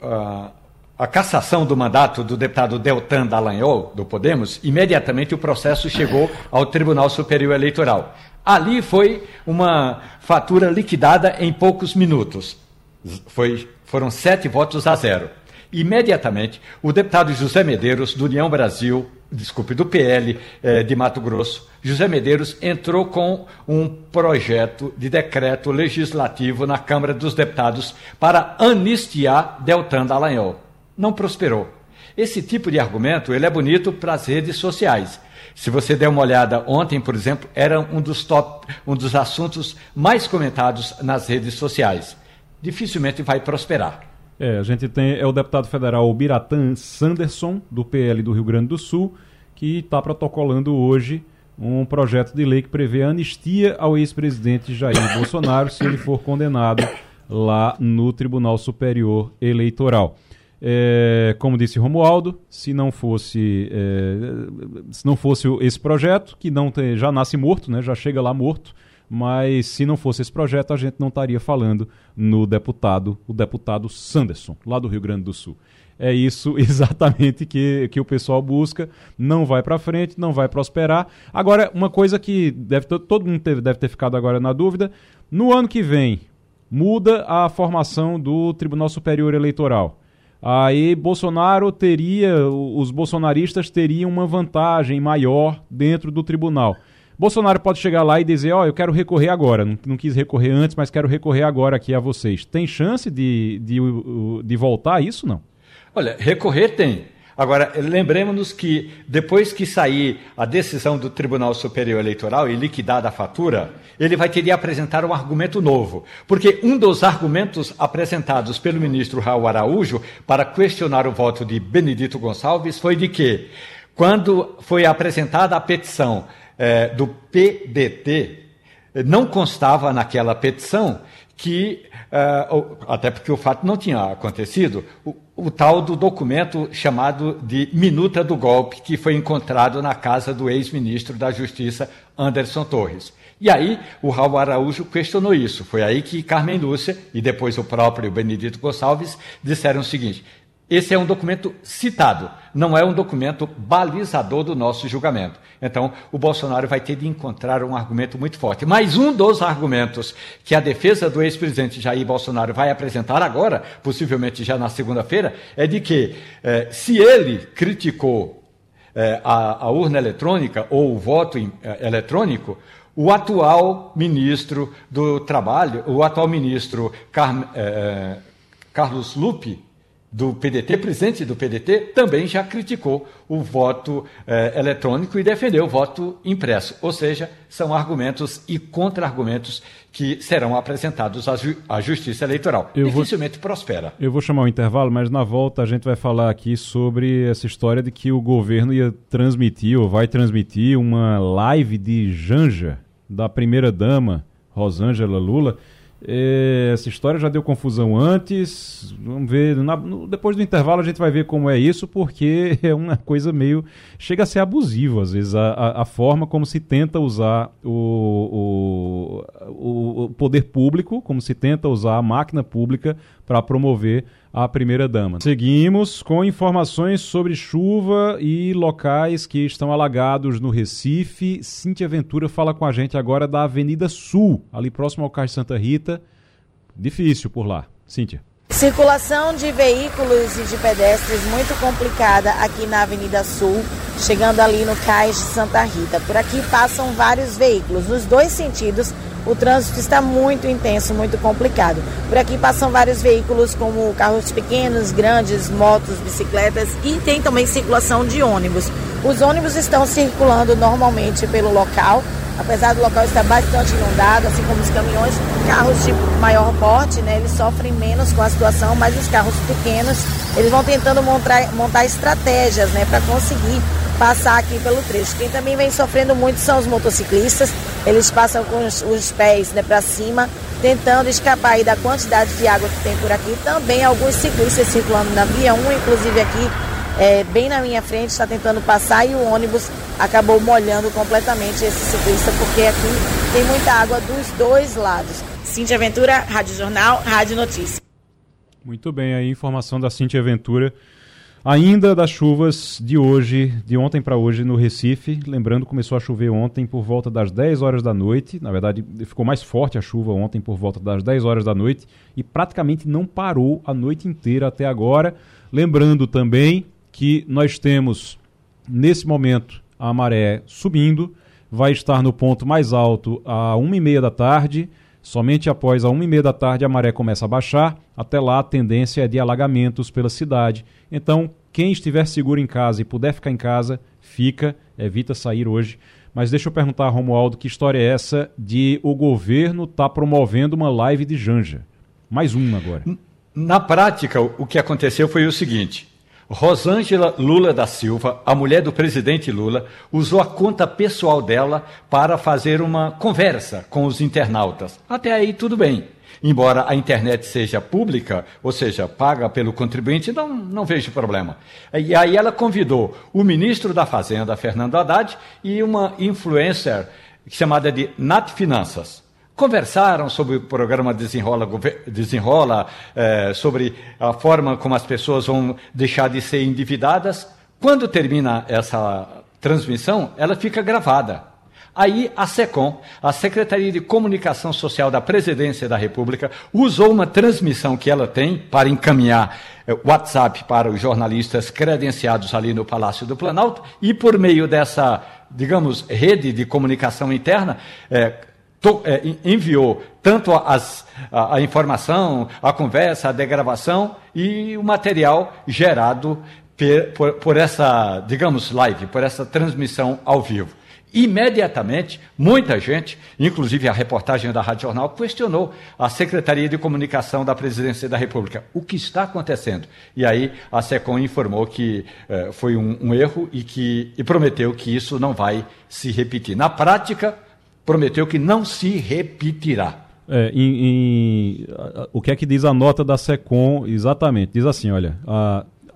a, a cassação do mandato do deputado Deltan Dallagnol, do Podemos, imediatamente o processo chegou ao Tribunal Superior Eleitoral. Ali foi uma fatura liquidada em poucos minutos. Foi, foram sete votos a zero. Imediatamente, o deputado José Medeiros, do União Brasil, desculpe, do PL eh, de Mato Grosso, José Medeiros entrou com um projeto de decreto legislativo na Câmara dos Deputados para anistiar Deltan Dallagnol. Não prosperou. Esse tipo de argumento ele é bonito para as redes sociais. Se você der uma olhada ontem, por exemplo, era um dos top, um dos assuntos mais comentados nas redes sociais. Dificilmente vai prosperar. É, a gente tem é o deputado federal Biratan Sanderson, do PL do Rio Grande do Sul, que está protocolando hoje um projeto de lei que prevê anistia ao ex-presidente Jair Bolsonaro se ele for condenado lá no Tribunal Superior Eleitoral. É, como disse Romualdo, se não fosse é, se não fosse esse projeto, que não tem, já nasce morto, né, já chega lá morto, mas se não fosse esse projeto, a gente não estaria falando no deputado, o deputado Sanderson, lá do Rio Grande do Sul. É isso exatamente que, que o pessoal busca, não vai para frente, não vai prosperar. Agora, uma coisa que deve todo mundo teve, deve ter ficado agora na dúvida, no ano que vem, muda a formação do Tribunal Superior Eleitoral. Aí Bolsonaro teria, os bolsonaristas teriam uma vantagem maior dentro do tribunal. Bolsonaro pode chegar lá e dizer: Ó, oh, eu quero recorrer agora. Não, não, quis recorrer antes, mas quero recorrer agora aqui a vocês. Tem chance de, de, de voltar isso? Não? Olha, recorrer tem. Agora, lembremos-nos que depois que sair a decisão do Tribunal Superior Eleitoral e liquidada a fatura, ele vai ter de apresentar um argumento novo. Porque um dos argumentos apresentados pelo ministro Raul Araújo para questionar o voto de Benedito Gonçalves foi de que, quando foi apresentada a petição eh, do PDT, não constava naquela petição que, uh, até porque o fato não tinha acontecido, o, o, tal do documento chamado de Minuta do Golpe, que foi encontrado na casa do ex-ministro da Justiça, Anderson Torres. E aí o Raul Araújo questionou isso. Foi aí que Carmen Lúcia e depois o próprio Benedito Gonçalves disseram o seguinte: esse é um documento citado, não é um documento balizador do nosso julgamento. Então, o Bolsonaro vai ter de encontrar um argumento muito forte. Mas um dos argumentos que a defesa do ex-presidente Jair Bolsonaro vai apresentar agora, possivelmente já na segunda-feira, é de que eh, se ele criticou eh, a, a, urna eletrônica ou o voto in, eh, eletrônico, o atual ministro do Trabalho, o atual ministro Car, Carlos Lupe, do PDT, presidente do PDT, também já criticou o voto eh, eletrônico e defendeu o voto impresso. Ou seja, são argumentos e contra-argumentos que serão apresentados à, ju à Justiça Eleitoral. Eu Dificilmente vou, prospera. Eu vou chamar o um intervalo, mas na volta a gente vai falar aqui sobre essa história de que o governo ia transmitir ou vai transmitir uma live de Janja da primeira-dama, Rosângela Lula essa história já deu confusão antes. Vamos ver. Na, no, depois do intervalo a gente vai ver como é isso, porque é uma coisa meio. Chega a ser abusivo, às vezes, a, a, a forma como se tenta usar o, o, o, poder público, como se tenta usar a máquina pública para promover a primeira-dama. Seguimos com informações sobre chuva e locais que estão alagados no Recife. Cíntia Ventura fala com a gente agora da Avenida Sul, ali próximo ao Cais Santa Rita. Difícil por lá. Cíntia. Circulação de veículos e de pedestres muito complicada aqui na Avenida Sul, chegando ali no Cais de Santa Rita. Por aqui passam vários veículos, nos dois sentidos o trânsito está muito intenso, muito complicado. Por aqui passam vários veículos, como carros pequenos, grandes, motos, bicicletas e tem também circulação de ônibus. Os ônibus estão circulando normalmente pelo local, apesar do local estar bastante inundado, assim como os caminhões, carros de maior porte, né, eles sofrem menos com a situação, mas os carros pequenos, eles vão tentando montar, montar estratégias, né, para conseguir passar aqui pelo trecho. Quem também vem sofrendo muito são os motociclistas. Eles passam com os, os pés né, para cima, tentando escapar aí da quantidade de água que tem por aqui. Também alguns ciclistas circulando na via 1, inclusive aqui é, bem na minha frente, está tentando passar e o ônibus acabou molhando completamente esse ciclista, porque aqui tem muita água dos dois lados. Cintia Aventura, Rádio Jornal, Rádio Notícia. Muito bem, aí informação da Cintia Aventura. Ainda das chuvas de hoje, de ontem para hoje no Recife. Lembrando, começou a chover ontem por volta das 10 horas da noite. Na verdade, ficou mais forte a chuva ontem por volta das 10 horas da noite e praticamente não parou a noite inteira até agora. Lembrando também que nós temos, nesse momento, a maré subindo, vai estar no ponto mais alto a 1h30 da tarde. Somente após a 1h30 da tarde a maré começa a baixar. Até lá a tendência é de alagamentos pela cidade. Então, quem estiver seguro em casa e puder ficar em casa, fica, evita sair hoje. Mas deixa eu perguntar a Romualdo que história é essa de o governo tá promovendo uma live de Janja. Mais uma agora. Na prática, o que aconteceu foi o seguinte: Rosângela Lula da Silva, a mulher do presidente Lula, usou a conta pessoal dela para fazer uma conversa com os internautas. Até aí tudo bem. Embora a internet seja pública, ou seja, paga pelo contribuinte, não, não vejo problema. E aí ela convidou o ministro da Fazenda, Fernando Haddad, e uma influencer chamada de Nat Finanças conversaram sobre o programa Desenrola, Desenrola eh, sobre a forma como as pessoas vão deixar de ser endividadas. Quando termina essa transmissão, ela fica gravada. Aí a SECOM, a Secretaria de Comunicação Social da Presidência da República, usou uma transmissão que ela tem para encaminhar eh, WhatsApp para os jornalistas credenciados ali no Palácio do Planalto e por meio dessa, digamos, rede de comunicação interna, eh, to, é, enviou tanto as, a, a, informação, a conversa, a degravação e o material gerado por, por essa, digamos, live, por essa transmissão ao vivo. Imediatamente, muita gente, inclusive a reportagem da Rádio Jornal, questionou a Secretaria de Comunicação da Presidência da República. O que está acontecendo? E aí a SECOM informou que eh, foi um, um, erro e, que, e prometeu que isso não vai se repetir. Na prática, prometeu que não se repetirá. É, em, em, o que é que diz a nota da SECOM exatamente? Diz assim, olha,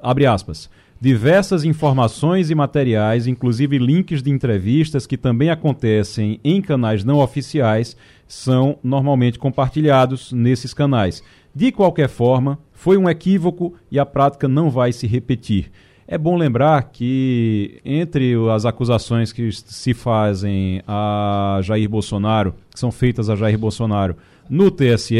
abre aspas. Diversas informações e materiais, inclusive links de entrevistas que também acontecem em canais não oficiais, são normalmente compartilhados nesses canais. De qualquer forma, foi um equívoco e a prática não vai se repetir. É bom lembrar que entre as acusações que se fazem a Jair Bolsonaro, que são feitas a Jair Bolsonaro no TSE,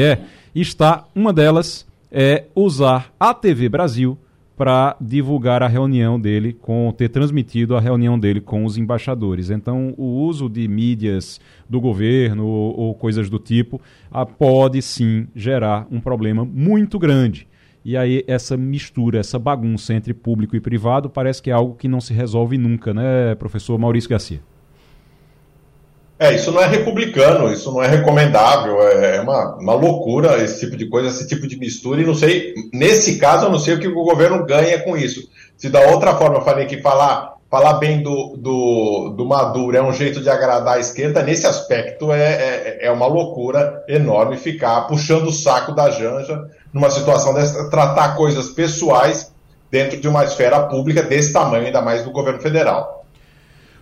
está uma delas é usar a TV Brasil para divulgar a reunião dele com ter transmitido a reunião dele com os embaixadores. Então, o uso de mídias do governo ou, ou coisas do tipo a, pode sim gerar um problema muito grande. E aí essa mistura, essa bagunça entre público e privado parece que é algo que não se resolve nunca, né, professor Maurício Garcia? É, isso não é republicano, isso não é recomendável, é uma, uma loucura esse tipo de coisa, esse tipo de mistura, e não sei, nesse caso eu não sei o que o governo ganha com isso. Se da outra forma eu falei que falar, falar bem do, do, do Maduro é um jeito de agradar a esquerda, nesse aspecto é, é, é uma loucura enorme ficar puxando o saco da Janja numa situação dessa, tratar coisas pessoais dentro de uma esfera pública desse tamanho, ainda mais do governo federal.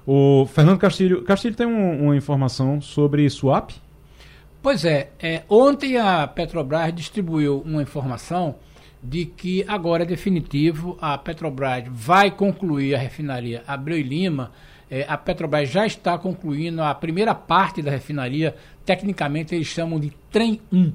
O Fernando Castilho, Castilho tem um, uma informação sobre swap? Pois é, é, ontem a Petrobras distribuiu uma informação de que agora é definitivo, a Petrobras vai concluir a refinaria Abreu e Lima. É, a Petrobras já está concluindo a primeira parte da refinaria, tecnicamente eles chamam de Trem 1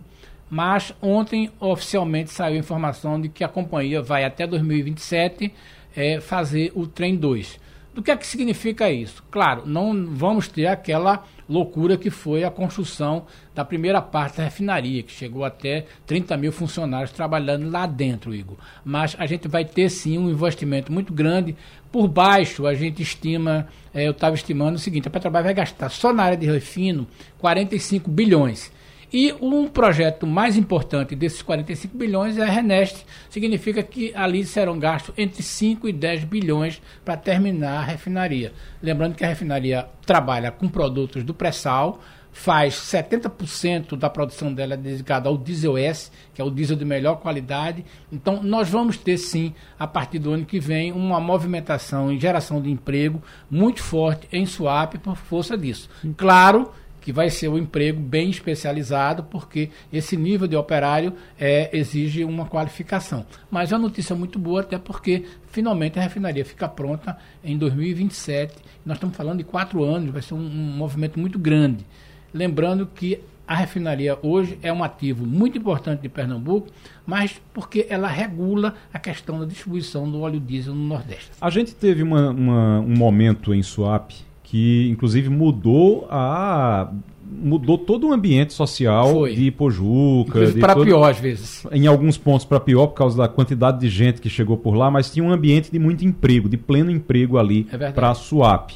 mas ontem oficialmente saiu a informação de que a companhia vai até 2027 é, fazer o trem 2. Do que é que significa isso? Claro, não vamos ter aquela loucura que foi a construção da primeira parte da refinaria, que chegou até 30 mil funcionários trabalhando lá dentro, Igor. Mas a gente vai ter sim um investimento muito grande. Por baixo, a gente estima, é, eu estava estimando o seguinte: a Petrobras vai gastar só na área de refino 45 bilhões. E um projeto mais importante desses 45 bilhões é a Renest. Significa que ali serão gastos entre 5 e 10 bilhões para terminar a refinaria. Lembrando que a refinaria trabalha com produtos do pré-sal, faz 70% da produção dela é dedicada ao diesel S, que é o diesel de melhor qualidade. Então, nós vamos ter sim, a partir do ano que vem, uma movimentação em geração de emprego muito forte em Suape por força disso. Claro que vai ser um emprego bem especializado, porque esse nível de operário é, exige uma qualificação. Mas é uma notícia muito boa, até porque finalmente a refinaria fica pronta em 2027. Nós estamos falando de quatro anos, vai ser um, um movimento muito grande. Lembrando que a refinaria hoje é um ativo muito importante de Pernambuco, mas porque ela regula a questão da distribuição do óleo diesel no Nordeste. A gente teve uma, uma, um momento em Suape que inclusive mudou a mudou todo o ambiente social Foi. de Pojuca. Para todo... pior, às vezes. Em alguns pontos para pior, por causa da quantidade de gente que chegou por lá, mas tinha um ambiente de muito emprego, de pleno emprego ali é para a SUAP.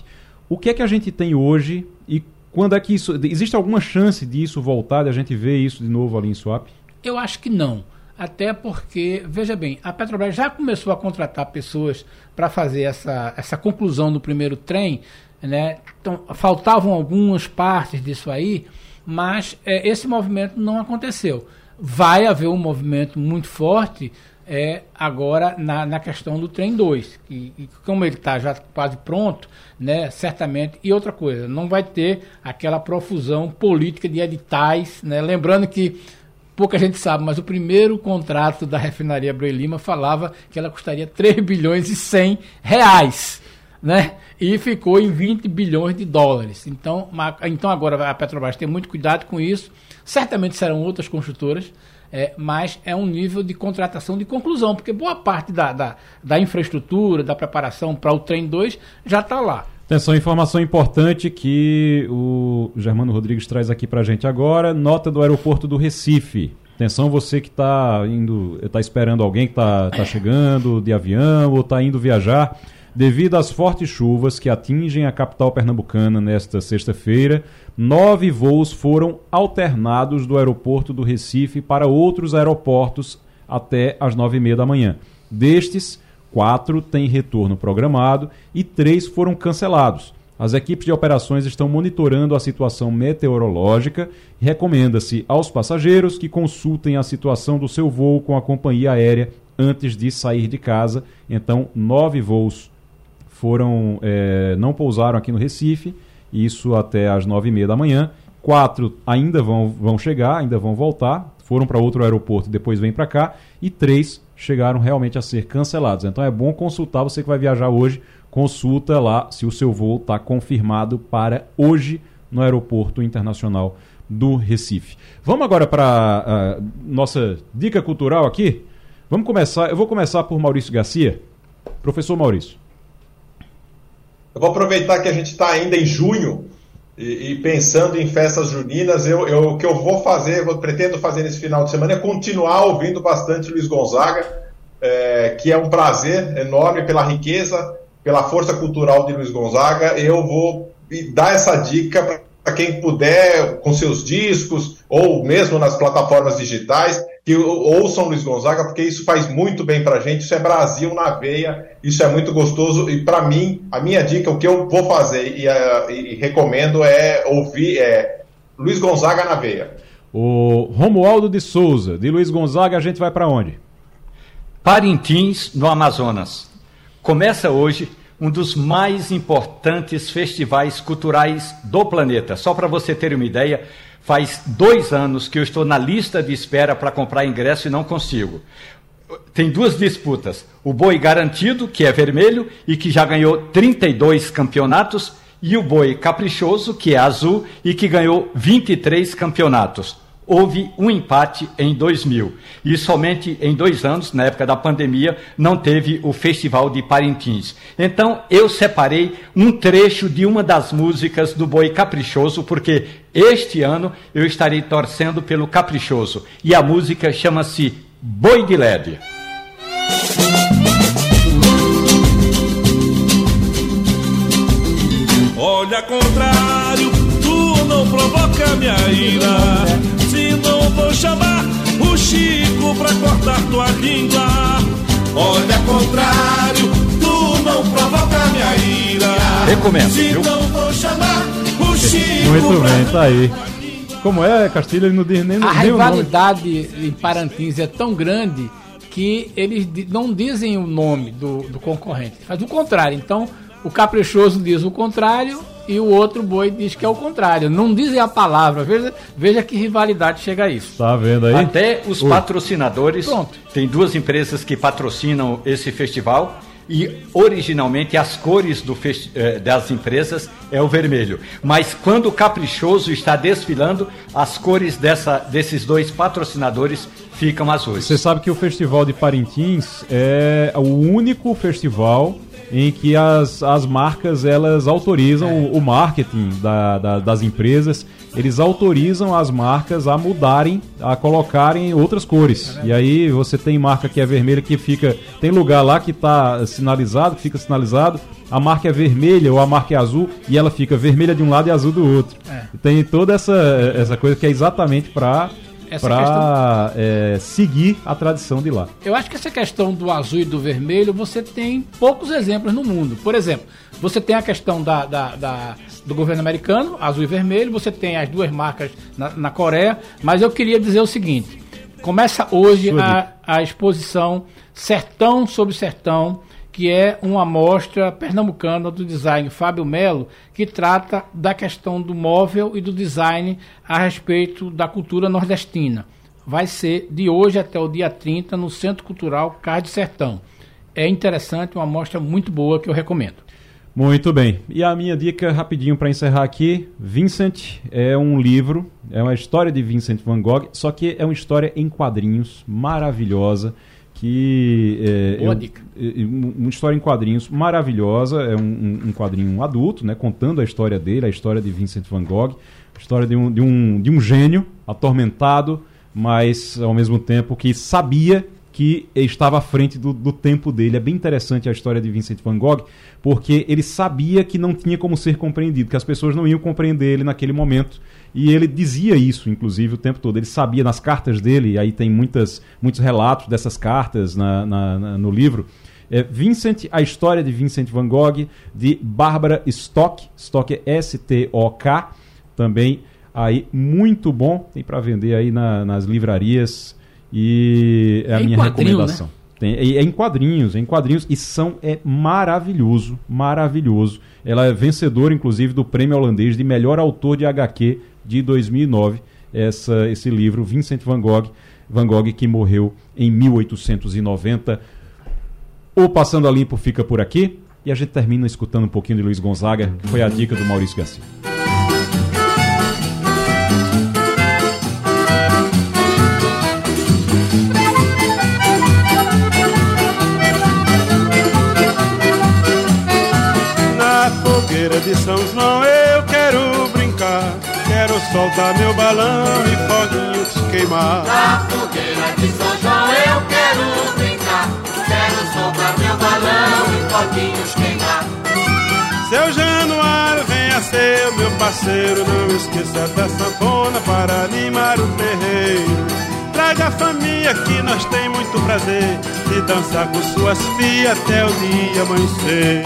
O que é que a gente tem hoje e quando é que isso. Existe alguma chance disso voltar, de a gente ver isso de novo ali em SUAP? Eu acho que não. até porque, veja bem, a Petrobras já começou a contratar pessoas para fazer essa, essa conclusão do primeiro trem, né? Então, faltavam algumas partes disso aí, mas é, esse movimento não aconteceu. Vai haver um movimento muito forte é, agora na, na questão do trem 2, e, como ele está já quase pronto, né, certamente, e outra coisa, não vai ter aquela profusão política de editais, né, lembrando que pouca gente sabe, mas o primeiro contrato da refinaria Abreu Lima falava que ela custaria 3 bilhões e 100 reais, né? E ficou em 20 bilhões de dólares. Então, então agora a Petrobras tem muito cuidado com isso. Certamente serão outras construtoras, é, mas é um nível de contratação de conclusão, porque boa parte da, da, da infraestrutura, da preparação para o trem 2 já está lá. Atenção, informação importante que o Germano Rodrigues traz aqui para a gente agora. Nota do aeroporto do Recife. Atenção, você que está indo, está esperando alguém que está tá chegando de avião ou está indo viajar. Devido às fortes chuvas que atingem a capital pernambucana nesta sexta-feira, nove voos foram alternados do aeroporto do Recife para outros aeroportos até às nove e meia da manhã. Destes, quatro têm retorno programado e três foram cancelados. As equipes de operações estão monitorando a situação meteorológica e recomenda-se aos passageiros que consultem a situação do seu voo com a companhia aérea antes de sair de casa. Então, nove voos foram é, não pousaram aqui no Recife, isso até às nove e meia da manhã. Quatro ainda vão, vão chegar, ainda vão voltar, foram para outro aeroporto e depois vêm para cá. E três chegaram realmente a ser cancelados. Então é bom consultar, você que vai viajar hoje, consulta lá se o seu voo está confirmado para hoje no Aeroporto Internacional do Recife. Vamos agora para a uh, nossa dica cultural aqui. Vamos começar. Eu vou começar por Maurício Garcia. Professor Maurício. Eu vou aproveitar que a gente está ainda em junho e, e, pensando em festas juninas, eu, eu, o que eu vou fazer, eu pretendo fazer nesse final de semana é continuar ouvindo bastante Luiz Gonzaga, é, que é um prazer enorme pela riqueza, pela força cultural de Luiz Gonzaga. Eu vou dar essa dica para quem puder, com seus discos, ou mesmo nas plataformas digitais, que ouçam Luiz Gonzaga, porque isso faz muito bem para a gente. Isso é Brasil na veia, isso é muito gostoso. E para mim, a minha dica, o que eu vou fazer e, uh, e recomendo é ouvir é Luiz Gonzaga na veia. O Romualdo de Souza, de Luiz Gonzaga, a gente vai para onde? Parintins, no Amazonas. Começa hoje um dos mais importantes festivais culturais do planeta. Só para você ter uma ideia, Faz dois anos que eu estou na lista de espera para comprar ingresso e não consigo. Tem duas disputas: o boi garantido, que é vermelho e que já ganhou 32 campeonatos, e o boi caprichoso, que é azul e que ganhou 23 campeonatos houve um empate em 2000. E somente em dois anos, na época da pandemia, não teve o Festival de Parintins. Então, eu separei um trecho de uma das músicas do Boi Caprichoso, porque este ano eu estarei torcendo pelo Caprichoso. E a música chama-se Boi de Leve. Olha, contrário, tu não provoca minha ira não vou chamar o Chico pra cortar tua língua. Olha, contrário, tu não provoca minha ira. Recomendo. Se viu? não vou chamar o Chico. Muito bem, tá aí. Como é, Castilho, ele não diz nem, A nem rivalidade em Parantins é tão grande que eles não dizem o nome do, do concorrente, faz o contrário. Então, o caprichoso diz o contrário e o outro boi diz que é o contrário. Não dizem a palavra. Veja, veja que rivalidade chega a isso. Tá vendo aí? Até os Ui. patrocinadores. Pronto. Tem duas empresas que patrocinam esse festival. E originalmente as cores do eh, das empresas é o vermelho. Mas quando o Caprichoso está desfilando, as cores dessa, desses dois patrocinadores ficam azuis. Você sabe que o Festival de Parintins é o único festival em que as, as marcas elas autorizam é. o, marketing da, da, das empresas, eles autorizam as marcas a mudarem, a colocarem outras cores. É e aí você tem marca que é vermelha que fica. Tem lugar lá que está sinalizado, que fica sinalizado, a marca é vermelha ou a marca é azul e ela fica vermelha de um lado e azul do outro. É. Tem toda essa, essa coisa que é exatamente para para é, seguir a tradição de lá. Eu acho que essa questão do azul e do vermelho, você tem poucos exemplos no mundo. Por exemplo, você tem a questão da, da, da do governo americano, azul e vermelho, você tem as duas marcas na, na Coreia, mas eu queria dizer o seguinte: começa hoje a, a exposição Sertão sobre Sertão que é uma amostra pernambucana do design Fábio Melo, que trata da questão do móvel e do design a respeito da cultura nordestina. Vai ser de hoje até o dia 30 no Centro Cultural Card Sertão. É interessante, uma amostra muito boa que eu recomendo. Muito bem. E a minha dica rapidinho para encerrar aqui, Vincent é um livro, é uma história de Vincent van Gogh, só que é uma história em quadrinhos maravilhosa que é, eu, dica. uma história em quadrinhos maravilhosa, é um, um, quadrinho adulto, né, contando a história dele, a história de Vincent van Gogh, a história de um, de um, de um gênio atormentado, mas ao mesmo tempo que sabia que estava à frente do, do, tempo dele. É bem interessante a história de Vincent van Gogh, porque ele sabia que não tinha como ser compreendido, que as pessoas não iam compreender ele naquele momento. E ele dizia isso, inclusive, o tempo todo. Ele sabia nas cartas dele, e aí tem muitas, muitos relatos dessas cartas na, na, na, no livro. É Vincent, a história de Vincent van Gogh, de Bárbara Stock, Stock é S-T-O-K, também aí muito bom, tem para vender aí na, nas livrarias e é, é a minha recomendação. Né? Tem, é, é, em quadrinhos, é em quadrinhos e são é maravilhoso, maravilhoso. Ela é vencedora, inclusive, do prêmio holandês de melhor autor de HQ de 2009. Essa, esse livro, Vincent van Gogh, Van Gogh que morreu em 1890. O Passando a Limpo fica por aqui e a gente termina escutando um pouquinho de Luiz Gonzaga, que foi a dica do Maurício Garcia. De São João eu quero brincar. Quero soltar meu balão e foguinhos queimar. Na fogueira de São João eu quero brincar. Quero soltar meu balão e foguinhos queimar. Seu Januário, venha ser meu parceiro. Não esqueça da sanfona para animar o terreiro. Traga a família que nós tem muito prazer de dançar com suas filhas até o dia amanhecer.